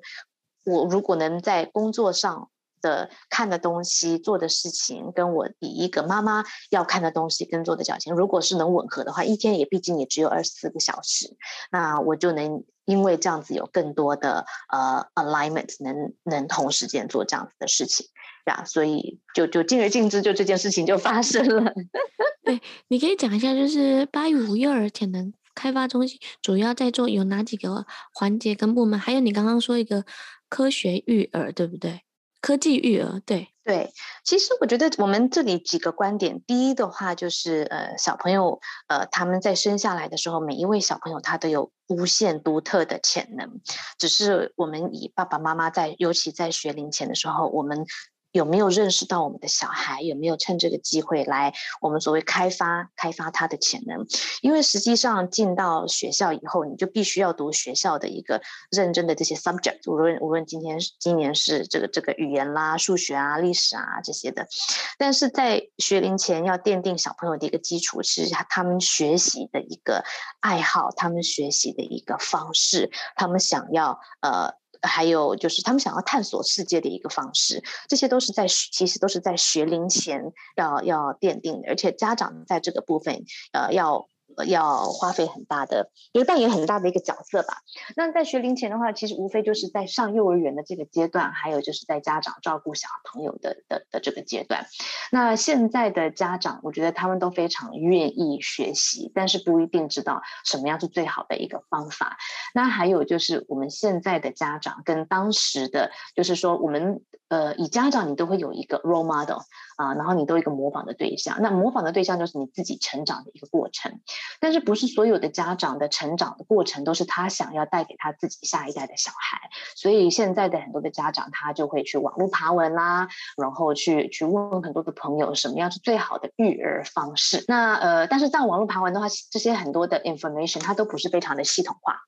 我如果能在工作上。的看的东西、做的事情，跟我第一个妈妈要看的东西跟做的矫情，如果是能吻合的话，一天也毕竟也只有二十四个小时，那我就能因为这样子有更多的呃 alignment，能能同时间做这样子的事情，呀，所以就就尽而尽之，就这件事情就发生了。对，你可以讲一下，就是八一五幼儿潜能开发中心主要在做有哪几个环节跟部门？还有你刚刚说一个科学育儿，对不对？科技育儿，对对，其实我觉得我们这里几个观点，第一的话就是，呃，小朋友，呃，他们在生下来的时候，每一位小朋友他都有无限独特的潜能，只是我们以爸爸妈妈在，尤其在学龄前的时候，我们。有没有认识到我们的小孩？有没有趁这个机会来我们所谓开发开发他的潜能？因为实际上进到学校以后，你就必须要读学校的一个认真的这些 subject，无论无论今天今年是这个这个语言啦、数学啊、历史啊这些的。但是在学龄前要奠定小朋友的一个基础，是他们学习的一个爱好，他们学习的一个方式，他们想要呃。还有就是他们想要探索世界的一个方式，这些都是在其实都是在学龄前要要奠定的，而且家长在这个部分呃要。要花费很大的，也扮演很大的一个角色吧。那在学龄前的话，其实无非就是在上幼儿园的这个阶段，还有就是在家长照顾小朋友的的的这个阶段。那现在的家长，我觉得他们都非常愿意学习，但是不一定知道什么样是最好的一个方法。那还有就是我们现在的家长跟当时的，就是说我们。呃，以家长你都会有一个 role model 啊，然后你都有一个模仿的对象。那模仿的对象就是你自己成长的一个过程，但是不是所有的家长的成长的过程都是他想要带给他自己下一代的小孩。所以现在的很多的家长他就会去网络爬文啦，然后去去问很多的朋友什么样是最好的育儿方式。那呃，但是在网络爬文的话，这些很多的 information 它都不是非常的系统化，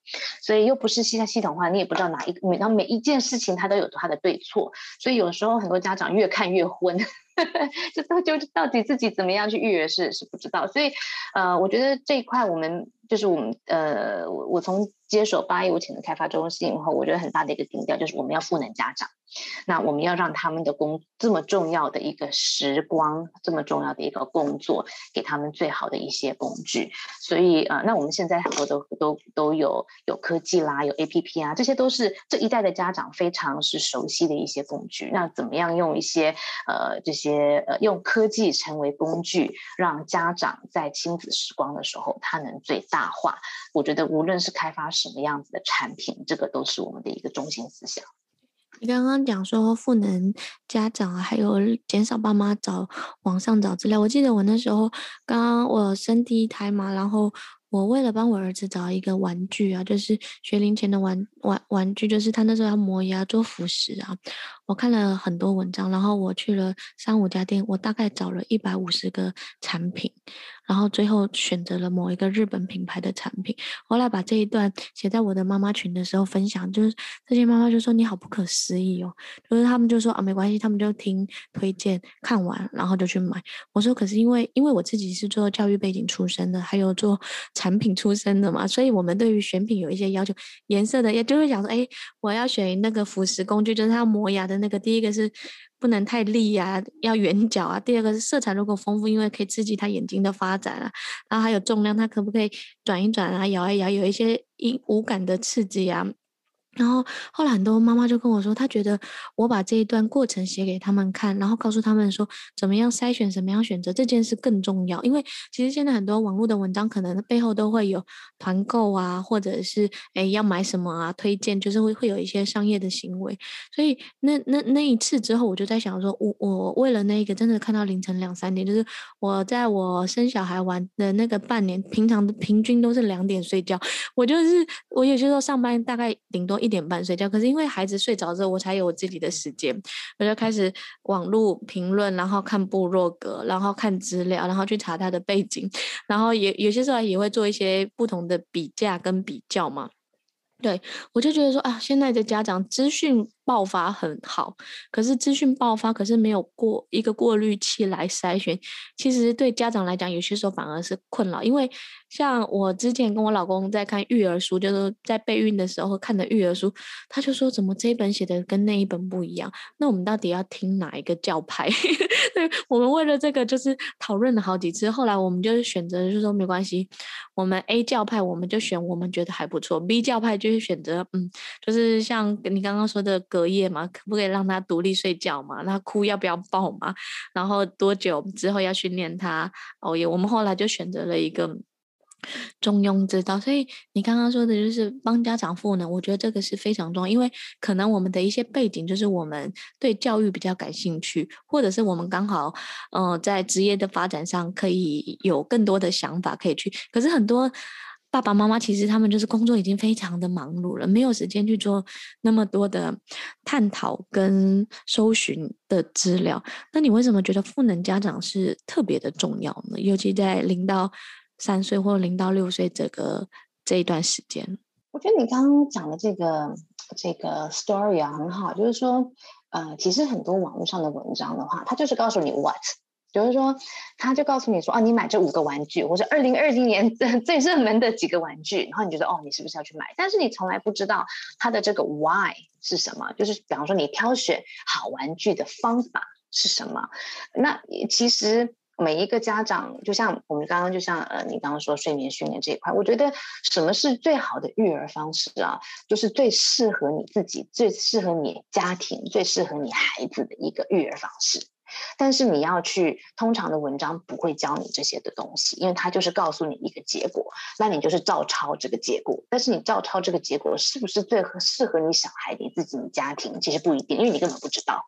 所以又不是系系统化，你也不知道哪一每然后每一件事情它都有它的对错。所以有时候很多家长越看越昏，这到就到底自己怎么样去预约是是不知道。所以，呃，我觉得这一块我们就是我们呃，我我从接手八一五潜能开发中心以后，我觉得很大的一个定调就是我们要赋能家长。那我们要让他们的工这么重要的一个时光，这么重要的一个工作，给他们最好的一些工具。所以、呃，那我们现在很多都都都有有科技啦，有 APP 啊，这些都是这一代的家长非常是熟悉的一些工具。那怎么样用一些呃这些呃用科技成为工具，让家长在亲子时光的时候，他能最大化？我觉得无论是开发什么样子的产品，这个都是我们的一个中心思想。你刚刚讲说赋能家长啊，还有减少爸妈找网上找资料。我记得我那时候刚刚我生第一胎嘛，然后我为了帮我儿子找一个玩具啊，就是学龄前的玩玩玩具，就是他那时候要磨牙做辅食啊。我看了很多文章，然后我去了三五家店，我大概找了一百五十个产品。然后最后选择了某一个日本品牌的产品，后来把这一段写在我的妈妈群的时候分享，就是这些妈妈就说你好不可思议哦，就是他们就说啊没关系，他们就听推荐看完，然后就去买。我说可是因为因为我自己是做教育背景出身的，还有做产品出身的嘛，所以我们对于选品有一些要求，颜色的也就会想说，哎，我要选那个辅食工具，就是它磨牙的那个，第一个是。不能太立呀、要圆角啊。第二个是色彩如果丰富，因为可以刺激他眼睛的发展啊。然后还有重量，他可不可以转一转啊，摇一摇，有一些音无感的刺激呀。然后后来很多妈妈就跟我说，她觉得我把这一段过程写给他们看，然后告诉他们说怎么样筛选，怎么样选择这件事更重要。因为其实现在很多网络的文章可能背后都会有团购啊，或者是哎要买什么啊，推荐就是会会有一些商业的行为。所以那那那一次之后，我就在想说，我我为了那个真的看到凌晨两三点，就是我在我生小孩完的那个半年，平常的平均都是两点睡觉。我就是我有些时候上班大概顶多一。一点半睡觉，可是因为孩子睡着之后，我才有我自己的时间，我就开始网络评论，然后看部落格，然后看资料，然后去查他的背景，然后也有些时候也会做一些不同的比价跟比较嘛。对，我就觉得说啊，现在的家长资讯爆发很好，可是资讯爆发，可是没有过一个过滤器来筛选，其实对家长来讲，有些时候反而是困扰，因为。像我之前跟我老公在看育儿书，就是在备孕的时候看的育儿书，他就说怎么这一本写的跟那一本不一样？那我们到底要听哪一个教派？对，我们为了这个就是讨论了好几次，后来我们就是选择就是说没关系，我们 A 教派我们就选我们觉得还不错，B 教派就是选择嗯，就是像你刚刚说的隔夜嘛，可不可以让他独立睡觉嘛？那哭要不要抱嘛？然后多久之后要训练他？哦也，我们后来就选择了一个。中庸之道，所以你刚刚说的就是帮家长赋能，我觉得这个是非常重要，因为可能我们的一些背景就是我们对教育比较感兴趣，或者是我们刚好，呃，在职业的发展上可以有更多的想法可以去，可是很多。爸爸妈妈其实他们就是工作已经非常的忙碌了，没有时间去做那么多的探讨跟搜寻的资料。那你为什么觉得赋能家长是特别的重要呢？尤其在零到三岁或零到六岁这个这一段时间？我觉得你刚刚讲的这个这个 story 啊很好，就是说，呃，其实很多网络上的文章的话，它就是告诉你 what。比如说，他就告诉你说，啊，你买这五个玩具，或者二零二零年 最热门的几个玩具，然后你觉得，哦，你是不是要去买？但是你从来不知道他的这个 why 是什么，就是比方说你挑选好玩具的方法是什么。那其实每一个家长，就像我们刚刚，就像呃，你刚刚说睡眠训练这一块，我觉得什么是最好的育儿方式啊？就是最适合你自己、最适合你家庭、最适合你孩子的一个育儿方式。但是你要去，通常的文章不会教你这些的东西，因为它就是告诉你一个结果，那你就是照抄这个结果。但是你照抄这个结果是不是最合适合你小孩、你自己、你家庭，其实不一定，因为你根本不知道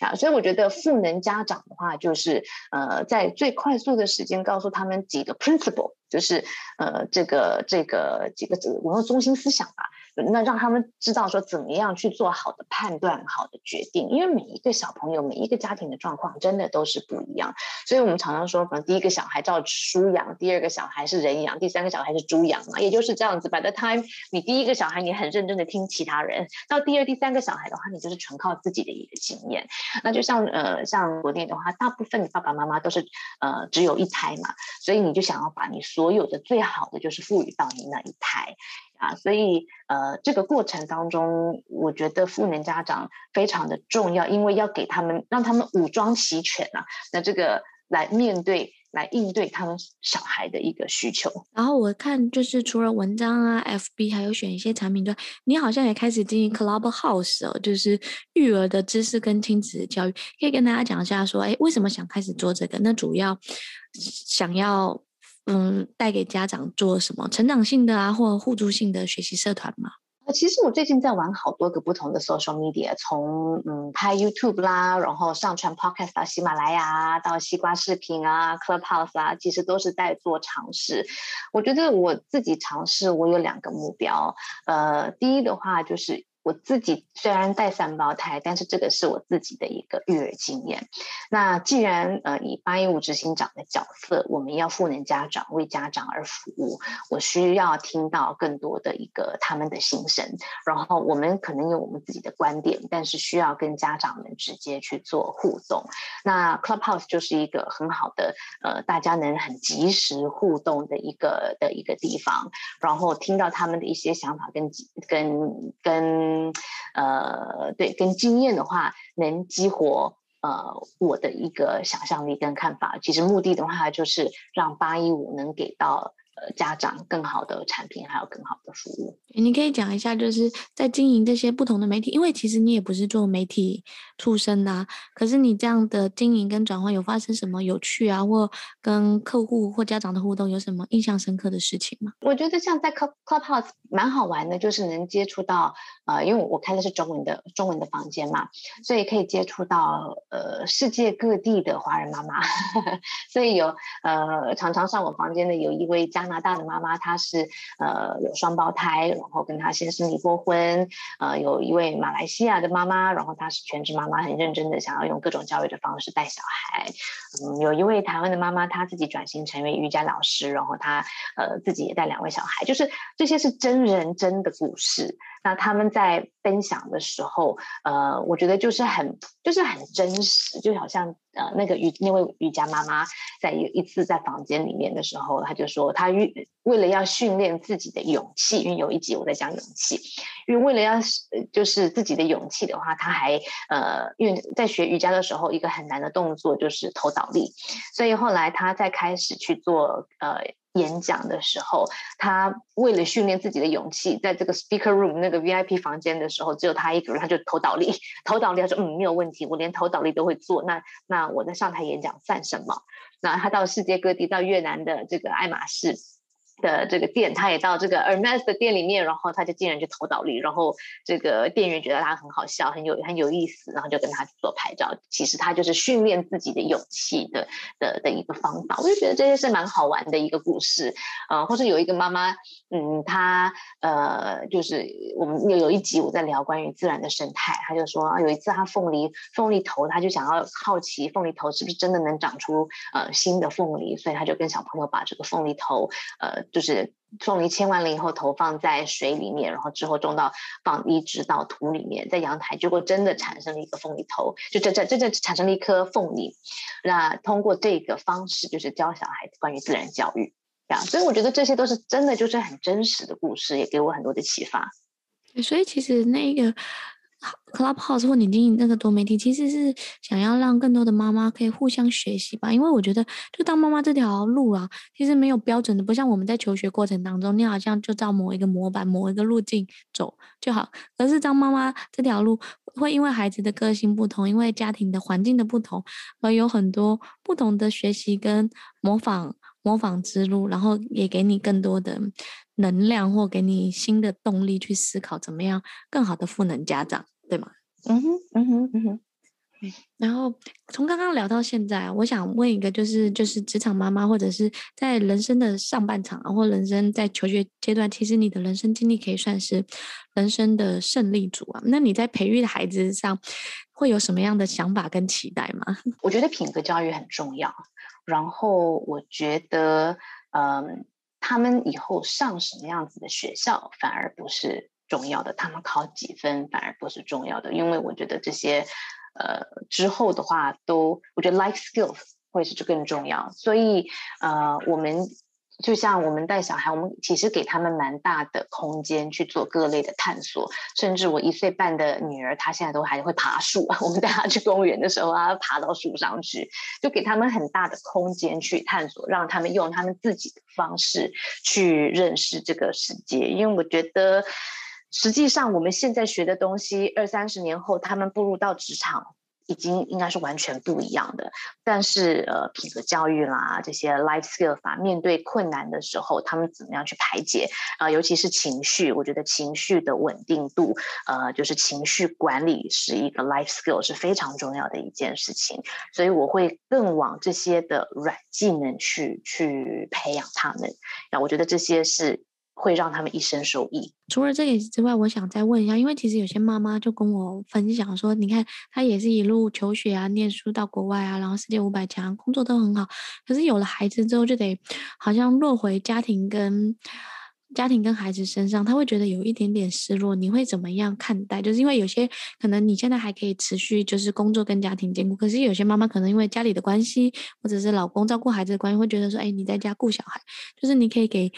啊。所以我觉得赋能家长的话，就是呃，在最快速的时间告诉他们几个 principle，就是呃，这个这个几个我用中心思想吧。那让他们知道说怎么样去做好的判断、好的决定，因为每一个小朋友、每一个家庭的状况真的都是不一样，所以我们常常说，可能第一个小孩叫猪养，第二个小孩是人养，第三个小孩是猪养嘛，也就是这样子。By the time 你第一个小孩你很认真的听其他人，到第二、第三个小孩的话，你就是纯靠自己的一个经验。那就像呃，像国内的话，大部分的爸爸妈妈都是呃只有一胎嘛，所以你就想要把你所有的最好的就是赋予到你那一胎。啊，所以呃，这个过程当中，我觉得赋能家长非常的重要，因为要给他们，让他们武装齐全啊，那这个来面对、来应对他们小孩的一个需求。然后我看，就是除了文章啊，FB 还有选一些产品，就你好像也开始经营 Clubhouse 哦，就是育儿的知识跟亲子教育，可以跟大家讲一下说，哎，为什么想开始做这个？那主要想要。嗯，带给家长做什么成长性的啊，或互助性的学习社团吗？其实我最近在玩好多个不同的 social media，从嗯拍 YouTube 啦，然后上传 Podcast 到喜马拉雅，到西瓜视频啊，Clubhouse 啊，其实都是在做尝试。我觉得我自己尝试，我有两个目标。呃，第一的话就是。我自己虽然带三胞胎，但是这个是我自己的一个育儿经验。那既然呃以八一五执行长的角色，我们要赋能家长，为家长而服务，我需要听到更多的一个他们的心声。然后我们可能有我们自己的观点，但是需要跟家长们直接去做互动。那 Clubhouse 就是一个很好的呃大家能很及时互动的一个的一个地方，然后听到他们的一些想法跟跟跟。嗯，呃，对，跟经验的话，能激活呃我的一个想象力跟看法。其实目的的话，就是让八一五能给到。呃，家长更好的产品，还有更好的服务。你可以讲一下，就是在经营这些不同的媒体，因为其实你也不是做媒体出身的啊，可是你这样的经营跟转换有发生什么有趣啊，或跟客户或家长的互动有什么印象深刻的事情吗？我觉得像在 Club Clubhouse 蛮好玩的，就是能接触到呃，因为我开的是中文的中文的房间嘛，所以可以接触到呃世界各地的华人妈妈，所以有呃常常上我房间的有一位家。加拿大的妈妈，她是呃有双胞胎，然后跟她先生离过婚。呃，有一位马来西亚的妈妈，然后她是全职妈妈，很认真的想要用各种教育的方式带小孩。嗯，有一位台湾的妈妈，她自己转型成为瑜伽老师，然后她呃自己也带两位小孩。就是这些是真人真的故事。那他们在分享的时候，呃，我觉得就是很就是很真实，就好像。呃，那个瑜那位瑜伽妈妈在有一次在房间里面的时候，她就说，她为为了要训练自己的勇气，因为有一集我在讲勇气，因为为了要就是自己的勇气的话，她还呃，因为在学瑜伽的时候，一个很难的动作就是头倒立，所以后来她在开始去做呃。演讲的时候，他为了训练自己的勇气，在这个 speaker room 那个 VIP 房间的时候，只有他一个人，他就投倒立，投倒立，他说：“嗯，没有问题，我连投倒立都会做。那那我在上台演讲算什么？”那他到世界各地，到越南的这个爱马仕。的这个店，他也到这个 Hermes 的店里面，然后他就竟然就投倒立，然后这个店员觉得他很好笑，很有很有意思，然后就跟他做拍照。其实他就是训练自己的勇气的的的一个方法。我就觉得这些是蛮好玩的一个故事，呃，或者有一个妈妈，嗯，她呃，就是我们有有一集我在聊关于自然的生态，他就说啊，有一次他凤梨凤梨头，他就想要好奇凤梨头是不是真的能长出呃新的凤梨，所以他就跟小朋友把这个凤梨头呃。就是凤梨切完了以后，投放在水里面，然后之后种到放移植到土里面，在阳台，结果真的产生了一个凤梨头，就这这这这产生了一颗凤梨。那通过这个方式，就是教小孩子关于自然教育，这样，所以我觉得这些都是真的，就是很真实的故事，也给我很多的启发。所以其实那个。Clubhouse 或你经营那个多媒体，其实是想要让更多的妈妈可以互相学习吧。因为我觉得，就当妈妈这条路啊，其实没有标准的，不像我们在求学过程当中，你好像就照某一个模板、某一个路径走就好。而是当妈妈这条路，会因为孩子的个性不同，因为家庭的环境的不同，而有很多不同的学习跟模仿模仿之路，然后也给你更多的。能量或给你新的动力去思考怎么样更好的赋能家长，对吗？嗯哼，嗯哼，嗯哼。然后从刚刚聊到现在，我想问一个，就是就是职场妈妈或者是在人生的上半场，或人生在求学阶段，其实你的人生经历可以算是人生的胜利组啊。那你在培育的孩子上会有什么样的想法跟期待吗？我觉得品格教育很重要，然后我觉得，嗯。他们以后上什么样子的学校反而不是重要的，他们考几分反而不是重要的，因为我觉得这些，呃，之后的话都，我觉得 life skills 会是就更重要，所以，呃，我们。就像我们带小孩，我们其实给他们蛮大的空间去做各类的探索。甚至我一岁半的女儿，她现在都还会爬树。我们带她去公园的时候，她爬到树上去，就给他们很大的空间去探索，让他们用他们自己的方式去认识这个世界。因为我觉得，实际上我们现在学的东西，二三十年后他们步入到职场。已经应该是完全不一样的，但是呃，品格教育啦，这些 life skills 啊，面对困难的时候，他们怎么样去排解啊、尤其是情绪，我觉得情绪的稳定度，呃，就是情绪管理是一个 life skill 是非常重要的一件事情，所以我会更往这些的软技能去去培养他们。那我觉得这些是。会让他们一生受益。除了这点之外，我想再问一下，因为其实有些妈妈就跟我分享说，你看她也是一路求学啊，念书到国外啊，然后世界五百强，工作都很好，可是有了孩子之后，就得好像落回家庭跟。家庭跟孩子身上，他会觉得有一点点失落。你会怎么样看待？就是因为有些可能你现在还可以持续就是工作跟家庭兼顾，可是有些妈妈可能因为家里的关系，或者是老公照顾孩子的关系，会觉得说，哎，你在家顾小孩，就是你可以给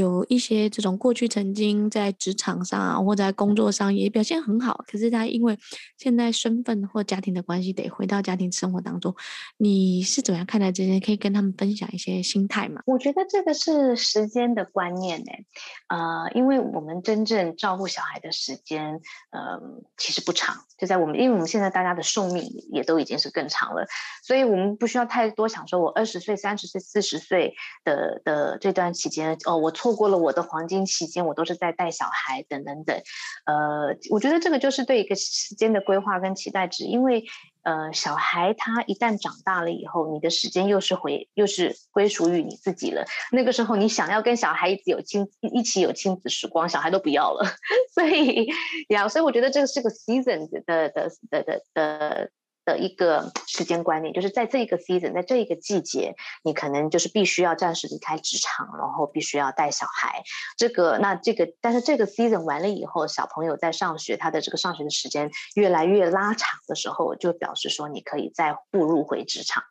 有一些这种过去曾经在职场上啊，或者在工作上也表现很好，可是他因为现在身份或家庭的关系，得回到家庭生活当中，你是怎么样看待这些？可以跟他们分享一些心态吗？我觉得这个是时间的观念诶。呃，因为我们真正照顾小孩的时间，呃，其实不长。就在我们，因为我们现在大家的寿命也都已经是更长了，所以我们不需要太多想说，我二十岁、三十岁、四十岁的的这段期间，哦，我错过了我的黄金期间，我都是在带小孩等等等。呃，我觉得这个就是对一个时间的规划跟期待值，因为。呃，小孩他一旦长大了以后，你的时间又是回又是归属于你自己了。那个时候，你想要跟小孩一起有亲一起有亲子时光，小孩都不要了。所以呀，所以我觉得这个是个 season 的的的的的。的一个时间观念，就是在这一个 season，在这一个季节，你可能就是必须要暂时离开职场，然后必须要带小孩。这个，那这个，但是这个 season 完了以后，小朋友在上学，他的这个上学的时间越来越拉长的时候，就表示说你可以再步入回职场。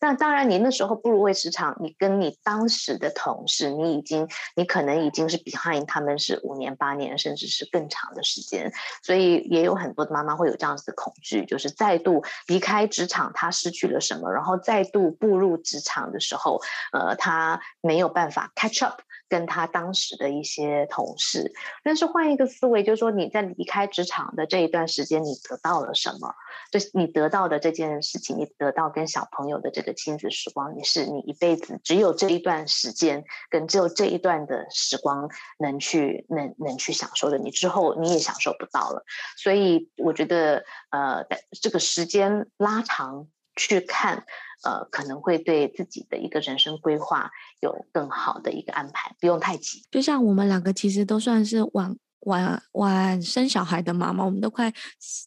那当然，你那时候步入回职场，你跟你当时的同事，你已经，你可能已经是 behind 他们是五年、八年，甚至是更长的时间。所以也有很多的妈妈会有这样子的恐惧，就是再度。离开职场他失去了什么，然后再度步入职场的时候，呃，他没有办法 catch up。跟他当时的一些同事，但是换一个思维，就是说你在离开职场的这一段时间，你得到了什么？就是你得到的这件事情，你得到跟小朋友的这个亲子时光，也是你一辈子只有这一段时间，跟只有这一段的时光能去能能去享受的，你之后你也享受不到了。所以我觉得，呃，这个时间拉长去看。呃，可能会对自己的一个人生规划有更好的一个安排，不用太急。就像我们两个，其实都算是往。晚晚生小孩的妈妈，我们都快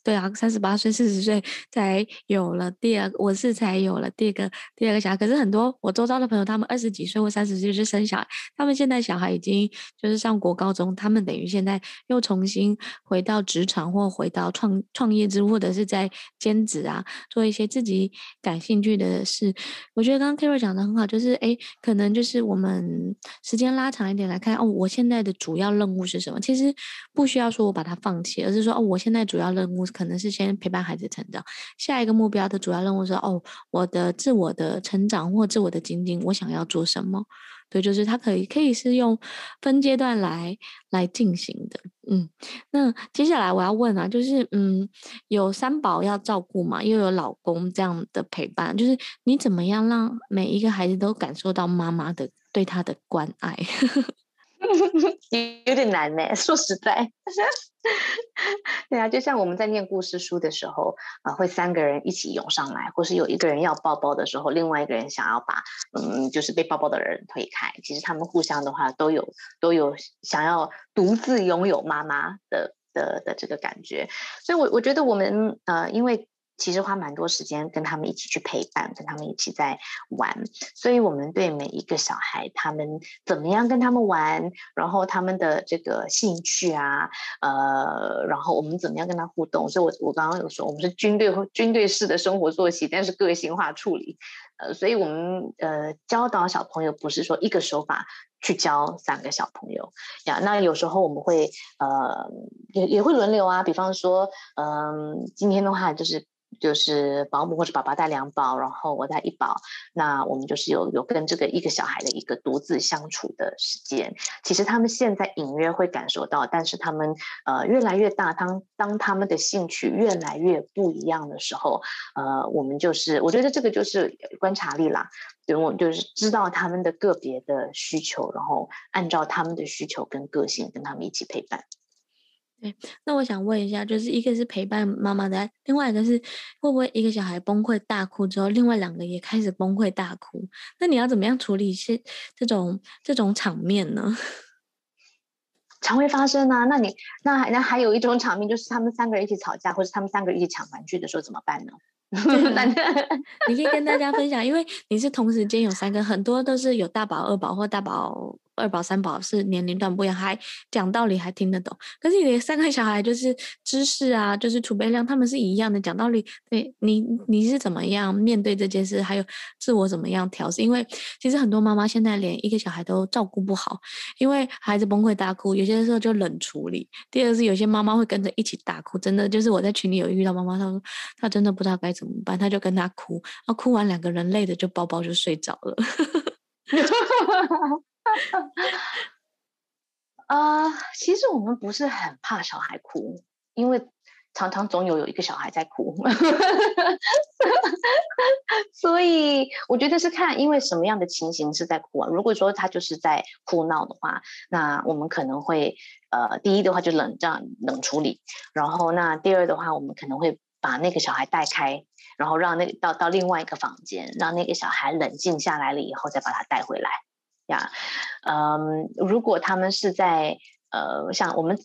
对啊，三十八岁、四十岁才有了第二，我是才有了第二个第二个小孩。可是很多我周遭的朋友，他们二十几岁或三十岁就生小孩，他们现在小孩已经就是上国高中，他们等于现在又重新回到职场或回到创创业之，或者是在兼职啊，做一些自己感兴趣的事。我觉得刚刚 Kira 讲的很好，就是诶，可能就是我们时间拉长一点来看，哦，我现在的主要任务是什么？其实。不需要说我把它放弃，而是说哦，我现在主要任务可能是先陪伴孩子成长。下一个目标的主要任务是哦，我的自我的成长或自我的精进，我想要做什么？对，就是它可以可以是用分阶段来来进行的。嗯，那接下来我要问啊，就是嗯，有三宝要照顾嘛，又有老公这样的陪伴，就是你怎么样让每一个孩子都感受到妈妈的对他的关爱？有点难呢，说实在，对啊，就像我们在念故事书的时候啊，会三个人一起涌上来，或是有一个人要抱抱的时候，另外一个人想要把嗯，就是被抱抱的人推开。其实他们互相的话都有都有想要独自拥有妈妈的的的这个感觉，所以我我觉得我们呃，因为。其实花蛮多时间跟他们一起去陪伴，跟他们一起在玩，所以我们对每一个小孩，他们怎么样跟他们玩，然后他们的这个兴趣啊，呃，然后我们怎么样跟他互动，所以我我刚刚有说，我们是军队军队式的生活作息，但是个性化处理，呃，所以我们呃教导小朋友不是说一个手法去教三个小朋友。呀，那有时候我们会呃也也会轮流啊，比方说嗯、今天的话就是。就是保姆或者爸爸带两宝，然后我带一宝，那我们就是有有跟这个一个小孩的一个独自相处的时间。其实他们现在隐约会感受到，但是他们呃越来越大，当当他们的兴趣越来越不一样的时候，呃，我们就是我觉得这个就是观察力啦，对，我就是知道他们的个别的需求，然后按照他们的需求跟个性跟他们一起陪伴。对，那我想问一下，就是一个是陪伴妈妈的，另外一个是会不会一个小孩崩溃大哭之后，另外两个也开始崩溃大哭？那你要怎么样处理是这种这种场面呢？常会发生啊。那你那还那还有一种场面，就是他们三个人一起吵架，或者他们三个人一起抢玩具的时候怎么办呢？你可以跟大家分享，因为你是同时间有三个，很多都是有大宝、二宝或大宝。二宝三宝是年龄段不一样，还讲道理还听得懂。可是你的三个小孩就是知识啊，就是储备量，他们是一样的讲道理。对你，你是怎么样面对这件事？还有自我怎么样调试？因为其实很多妈妈现在连一个小孩都照顾不好，因为孩子崩溃大哭，有些时候就冷处理。第二是有些妈妈会跟着一起大哭，真的就是我在群里有遇到妈妈，她说她真的不知道该怎么办，她就跟她哭，然后哭完两个人累的就抱抱就睡着了。啊、uh，其实我们不是很怕小孩哭，因为常常总有有一个小孩在哭，所以我觉得是看因为什么样的情形是在哭啊。如果说他就是在哭闹的话，那我们可能会呃，第一的话就冷这样冷处理，然后那第二的话，我们可能会把那个小孩带开，然后让那个到到另外一个房间，让那个小孩冷静下来了以后，再把他带回来。呀，嗯，如果他们是在呃，像我们，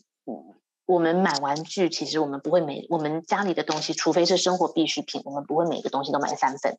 我们买玩具，其实我们不会每我们家里的东西，除非是生活必需品，我们不会每个东西都买三份。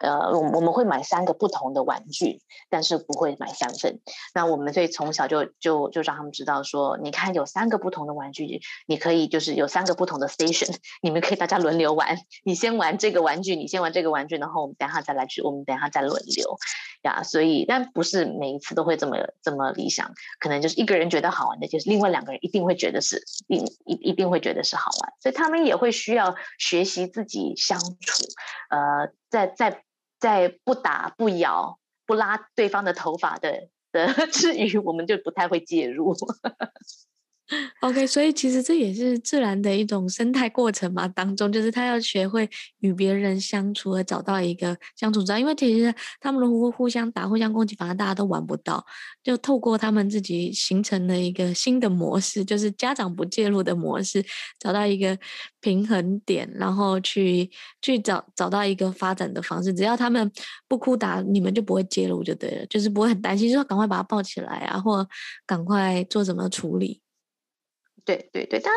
呃，我我们会买三个不同的玩具，但是不会买三份。那我们所以从小就就就让他们知道说，你看有三个不同的玩具，你可以就是有三个不同的 station，你们可以大家轮流玩。你先玩这个玩具，你先玩这个玩具，然后我们等下再来去，我们等下再轮流。呀，所以但不是每一次都会这么这么理想，可能就是一个人觉得好玩的，就是另外两个人一定会觉得是一一一定会觉得是好玩，所以他们也会需要学习自己相处，呃，在在在不打不咬不拉对方的头发的的 之余，我们就不太会介入。OK，所以其实这也是自然的一种生态过程嘛，当中就是他要学会与别人相处，而找到一个相处之道。因为其实他们如果互相打、互相攻击，反而大家都玩不到。就透过他们自己形成了一个新的模式，就是家长不介入的模式，找到一个平衡点，然后去去找找到一个发展的方式。只要他们不哭打，你们就不会介入就对了，就是不会很担心，说赶快把他抱起来啊，或赶快做什么处理。对对对，但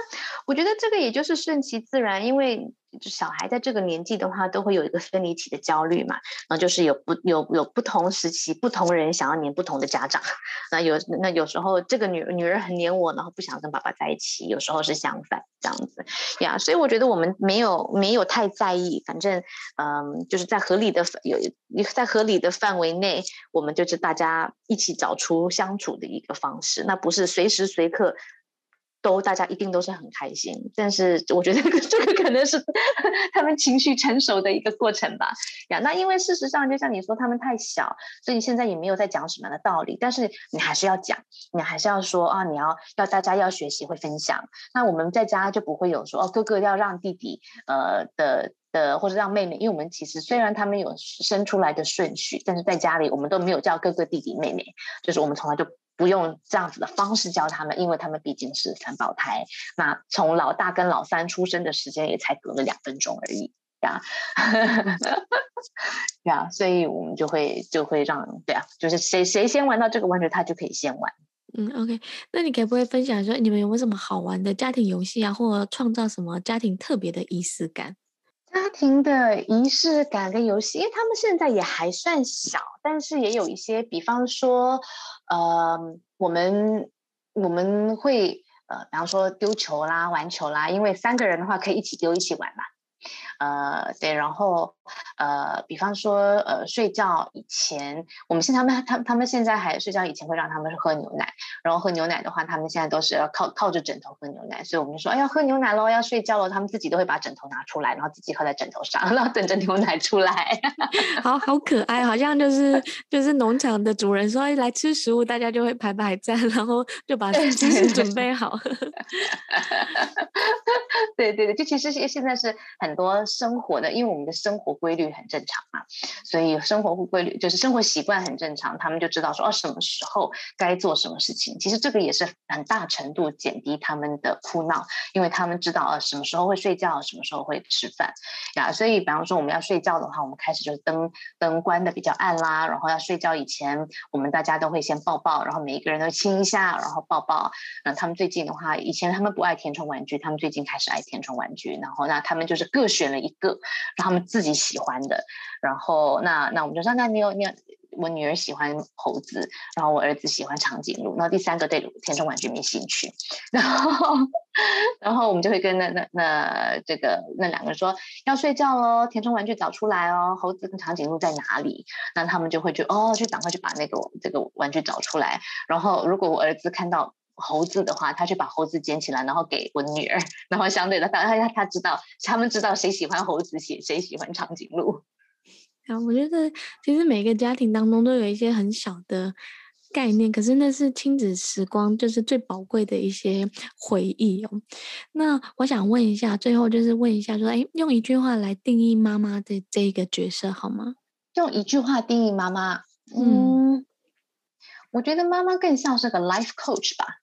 我觉得这个也就是顺其自然，因为小孩在这个年纪的话，都会有一个分离期的焦虑嘛，然后就是有不有有不同时期不同人想要黏不同的家长，那有那有时候这个女女儿很黏我，然后不想跟爸爸在一起，有时候是相反这样子。呀，所以我觉得我们没有没有太在意，反正嗯，就是在合理的有在合理的范围内，我们就是大家一起找出相处的一个方式，那不是随时随刻。都大家一定都是很开心，但是我觉得这个可能是 他们情绪成熟的一个过程吧。呀，那因为事实上就像你说，他们太小，所以现在也没有在讲什么样的道理。但是你还是要讲，你还是要说啊，你要要大家要学习会分享。那我们在家就不会有说哦，哥哥要让弟弟呃的的，或者让妹妹，因为我们其实虽然他们有生出来的顺序，但是在家里我们都没有叫哥哥弟弟妹妹，就是我们从来就。不用这样子的方式教他们，因为他们毕竟是三胞胎。那从老大跟老三出生的时间也才隔了两分钟而已，呀，呀，所以我们就会就会让对啊，就是谁谁先玩到这个玩具，他就可以先玩。嗯，OK，那你可不可以分享说，你们有没有什么好玩的家庭游戏啊，或创造什么家庭特别的仪式感？家庭的仪式感跟游戏，因为他们现在也还算小，但是也有一些，比方说，呃，我们我们会呃，比方说丢球啦、玩球啦，因为三个人的话可以一起丢、一起玩嘛。呃，对，然后呃，比方说呃，睡觉以前，我们现在他们他他们现在还睡觉以前会让他们喝牛奶，然后喝牛奶的话，他们现在都是要靠靠着枕头喝牛奶，所以我们就说，哎，要喝牛奶喽，要睡觉喽，他们自己都会把枕头拿出来，然后自己喝在枕头上，然后等着牛奶出来，好好可爱，好像就是就是农场的主人说，哎，来吃食物，大家就会排排站，然后就把知识准备好。对对对，就其实现现在是很多生活的，因为我们的生活规律很正常嘛，所以生活规律就是生活习惯很正常，他们就知道说哦，什么时候该做什么事情。其实这个也是很大程度减低他们的哭闹，因为他们知道呃什么时候会睡觉，什么时候会吃饭呀。所以比方说我们要睡觉的话，我们开始就是灯灯关的比较暗啦，然后要睡觉以前，我们大家都会先抱抱，然后每一个人都亲一下，然后抱抱。那他们最近的话，以前他们不爱填充玩具，他们最近开始爱填充玩具，然后那他们就是各选了一个让他们自己喜欢的，然后那那我们就说，那你有你有，我女儿喜欢猴子，然后我儿子喜欢长颈鹿，然后第三个对填充玩具没兴趣，然后然后我们就会跟那那那这个那两个人说要睡觉喽，填充玩具找出来哦，猴子跟长颈鹿在哪里？那他们就会去哦，去赶快去把那个这个玩具找出来，然后如果我儿子看到。猴子的话，他去把猴子捡起来，然后给我女儿，然后相对的，他他他知道，他们知道谁喜欢猴子，谁谁喜欢长颈鹿。啊，我觉得其实每个家庭当中都有一些很小的概念，可是那是亲子时光，就是最宝贵的一些回忆哦。那我想问一下，最后就是问一下，说，哎，用一句话来定义妈妈的这个角色好吗？用一句话定义妈妈，嗯，嗯，我觉得妈妈更像是个 life coach 吧。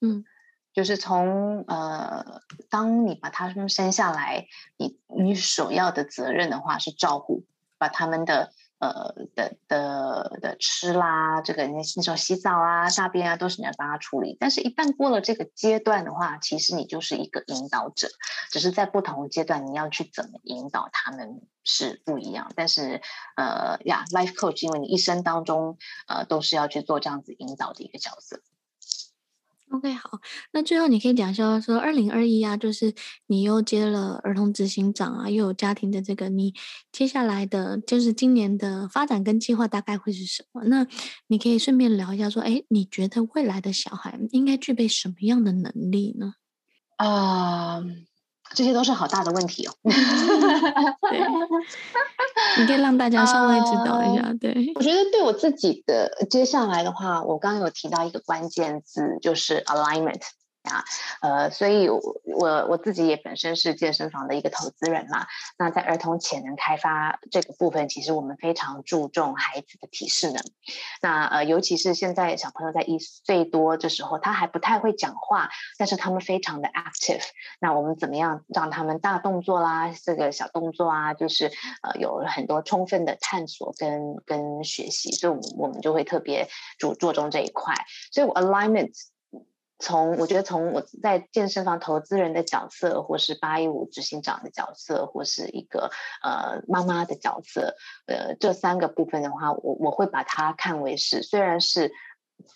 嗯，就是从呃，当你把他们生下来，你你首要的责任的话是照顾，把他们的呃的的的吃啦，这个那时候洗澡啊、大便啊，都是你要帮他处理。但是，一旦过了这个阶段的话，其实你就是一个引导者，只是在不同的阶段，你要去怎么引导他们是不一样。但是，呃呀，life coach，因为你一生当中呃都是要去做这样子引导的一个角色。OK，好，那最后你可以讲一下说，二零二一啊，就是你又接了儿童执行长啊，又有家庭的这个，你接下来的就是今年的发展跟计划大概会是什么？那你可以顺便聊一下说，哎，你觉得未来的小孩应该具备什么样的能力呢？啊。这些都是好大的问题哦。对，你可以让大家稍微知道一下。Uh, 对，我觉得对我自己的接下来的话，我刚刚有提到一个关键字，就是 alignment。啊，呃，所以我我自己也本身是健身房的一个投资人嘛。那在儿童潜能开发这个部分，其实我们非常注重孩子的体适能。那呃，尤其是现在小朋友在一岁多的时候，他还不太会讲话，但是他们非常的 active。那我们怎么样让他们大动作啦，这个小动作啊，就是呃有很多充分的探索跟跟学习，所以我们就会特别注注重这一块。所以我 alignment。从我觉得从我在健身房投资人的角色，或是八一五执行长的角色，或是一个呃妈妈的角色，呃这三个部分的话，我我会把它看为是虽然是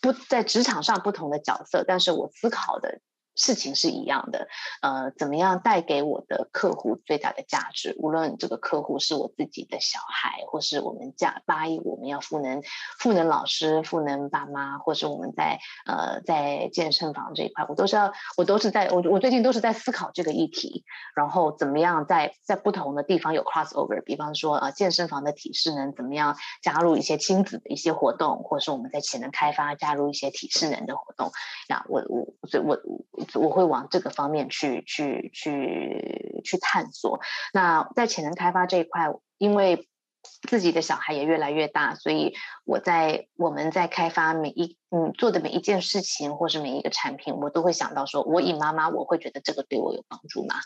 不在职场上不同的角色，但是我思考的。事情是一样的，呃，怎么样带给我的客户最大的价值？无论这个客户是我自己的小孩，或是我们家八一，我们要赋能赋能老师、赋能爸妈，或是我们在呃在健身房这一块，我都是要，我都是在我我最近都是在思考这个议题，然后怎么样在在不同的地方有 crossover，比方说呃健身房的体适能怎么样加入一些亲子的一些活动，或是我们在潜能开发加入一些体适能的活动，那，我我所以我。我我会往这个方面去去去去探索。那在潜能开发这一块，因为自己的小孩也越来越大，所以我在我们在开发每一嗯做的每一件事情，或是每一个产品，我都会想到说，我以妈妈，我会觉得这个对我有帮助吗？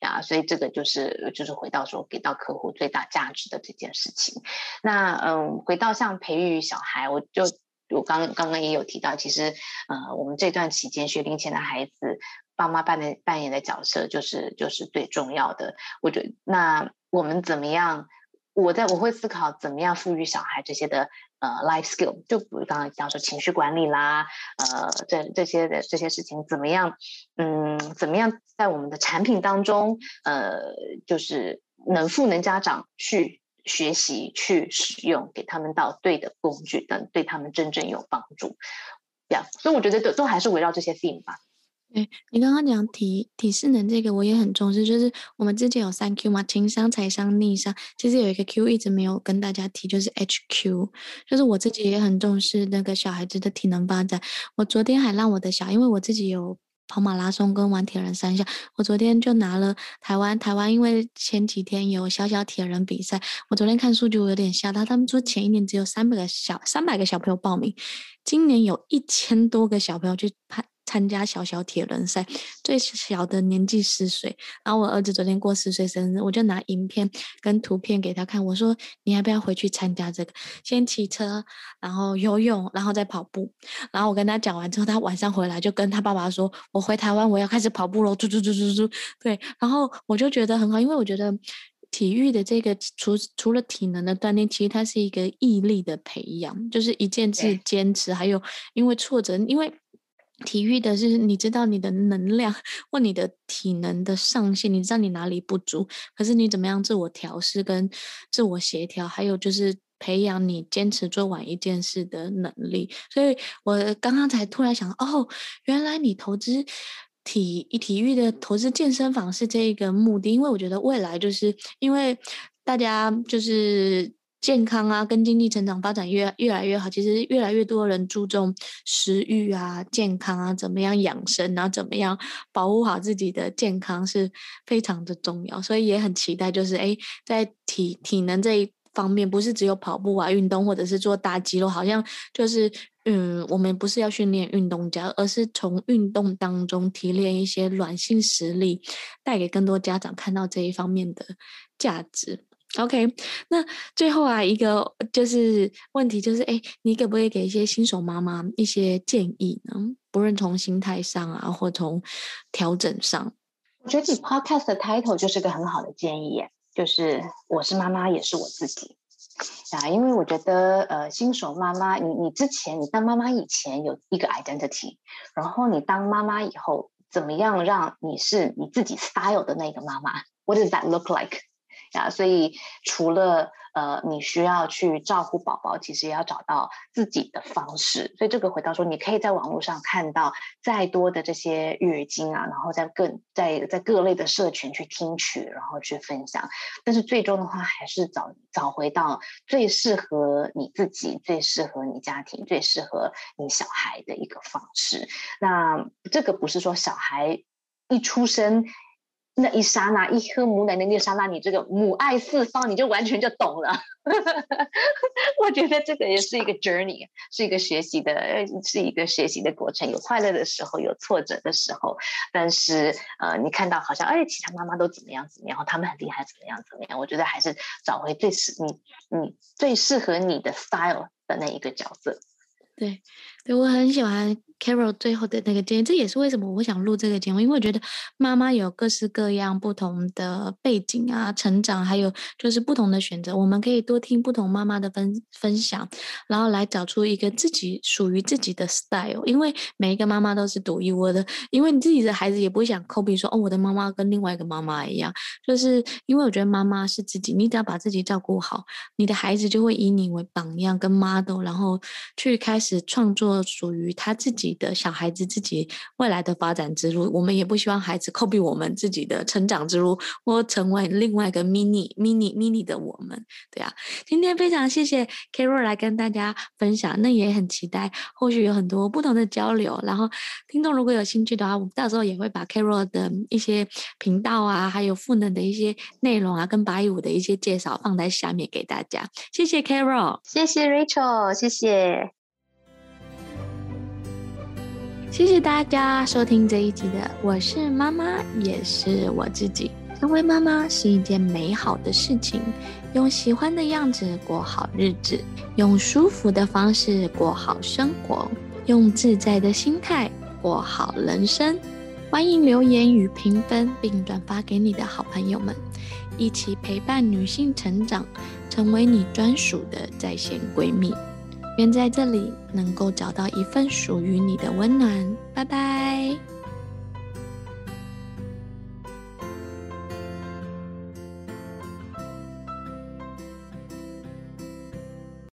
呀，所以这个就是就是回到说给到客户最大价值的这件事情。那嗯，回到像培育小孩，我就。我刚刚刚也有提到，其实，呃，我们这段期间学龄前的孩子，爸妈扮的扮演的角色就是就是最重要的。我觉得，那我们怎么样？我在我会思考怎么样赋予小孩这些的呃 life skill，就比如刚刚讲说情绪管理啦，呃，这这些的这些事情怎么样？嗯，怎么样在我们的产品当中，呃，就是能赋能家长去。学习去使用，给他们到对的工具，等对他们真正有帮助。这样，所以我觉得都都还是围绕这些点吧。哎，你刚刚讲体体适能这个，我也很重视。就是我们之前有三 Q 嘛，情商、财商、逆商。其实有一个 Q 一直没有跟大家提，就是 HQ。就是我自己也很重视那个小孩子的体能发展。我昨天还让我的小，因为我自己有。跑马拉松跟玩铁人三项，我昨天就拿了台湾台湾，因为前几天有小小铁人比赛，我昨天看数据我有点吓到，他们说前一年只有三百个小三百个小朋友报名，今年有一千多个小朋友去拍。参加小小铁人赛，最小的年纪十岁。然后我儿子昨天过十岁生日，我就拿影片跟图片给他看。我说：“你要不要回去参加这个？先骑车，然后游泳，然后再跑步。”然后我跟他讲完之后，他晚上回来就跟他爸爸说：“我回台湾，我要开始跑步喽。”嘟嘟嘟嘟嘟。对，然后我就觉得很好，因为我觉得体育的这个除除了体能的锻炼，其实它是一个毅力的培养，就是一件事坚持，还有因为挫折，因为。体育的是，你知道你的能量或你的体能的上限，你知道你哪里不足，可是你怎么样自我调试跟自我协调，还有就是培养你坚持做完一件事的能力。所以我刚刚才突然想，哦，原来你投资体体育的投资健身房是这一个目的，因为我觉得未来就是因为大家就是。健康啊，跟经济成长发展越越来越好。其实越来越多人注重食欲啊、健康啊，怎么样养生，然后怎么样保护好自己的健康是非常的重要。所以也很期待，就是诶，在体体能这一方面，不是只有跑步啊、运动，或者是做大肌肉，好像就是嗯，我们不是要训练运动家，而是从运动当中提炼一些软性实力，带给更多家长看到这一方面的价值。OK，那最后啊，一个就是问题，就是哎，你可不可以给一些新手妈妈一些建议呢？不论从心态上啊，或从调整上，我觉得你 Podcast 的 title 就是个很好的建议耶，就是我是妈妈，也是我自己。啊，因为我觉得，呃，新手妈妈，你你之前你当妈妈以前有一个 identity，然后你当妈妈以后，怎么样让你是你自己 style 的那个妈妈？What does that look like？啊，所以除了呃，你需要去照顾宝宝，其实也要找到自己的方式。所以这个回到说，你可以在网络上看到再多的这些育儿经啊，然后在各在在各类的社群去听取，然后去分享。但是最终的话，还是找找回到最适合你自己、最适合你家庭、最适合你小孩的一个方式。那这个不是说小孩一出生。那一刹那，一喝母奶的那一刹那，你这个母爱四方，你就完全就懂了。我觉得这个也是一个 journey，是一个学习的，是一个学习的过程。有快乐的时候，有挫折的时候，但是呃，你看到好像哎，其他妈妈都怎么样怎么样，然后他们很厉害，怎么样怎么样。我觉得还是找回最适你你最适合你的 style 的那一个角色。对，对我很喜欢。Carol 最后的那个建议，这也是为什么我想录这个节目，因为我觉得妈妈有各式各样不同的背景啊、成长，还有就是不同的选择，我们可以多听不同妈妈的分分享，然后来找出一个自己属于自己的 style。因为每一个妈妈都是独一无二的，因为你自己的孩子也不会想 copy 说哦，我的妈妈跟另外一个妈妈一样，就是因为我觉得妈妈是自己，你只要把自己照顾好，你的孩子就会以你为榜样跟 model，然后去开始创作属于他自己。的小孩子自己未来的发展之路，我们也不希望孩子 copy 我们自己的成长之路，或成为另外一个 mini mini mini 的我们。对啊，今天非常谢谢 Carol 来跟大家分享，那也很期待后续有很多不同的交流。然后听众如果有兴趣的话，我们到时候也会把 Carol 的一些频道啊，还有赋能的一些内容啊，跟八一五的一些介绍放在下面给大家。谢谢 Carol，谢谢 Rachel，谢谢。谢谢大家收听这一集的《我是妈妈，也是我自己》。成为妈妈是一件美好的事情，用喜欢的样子过好日子，用舒服的方式过好生活，用自在的心态过好人生。欢迎留言与评分，并转发给你的好朋友们，一起陪伴女性成长，成为你专属的在线闺蜜。愿在这里能够找到一份属于你的温暖。拜拜。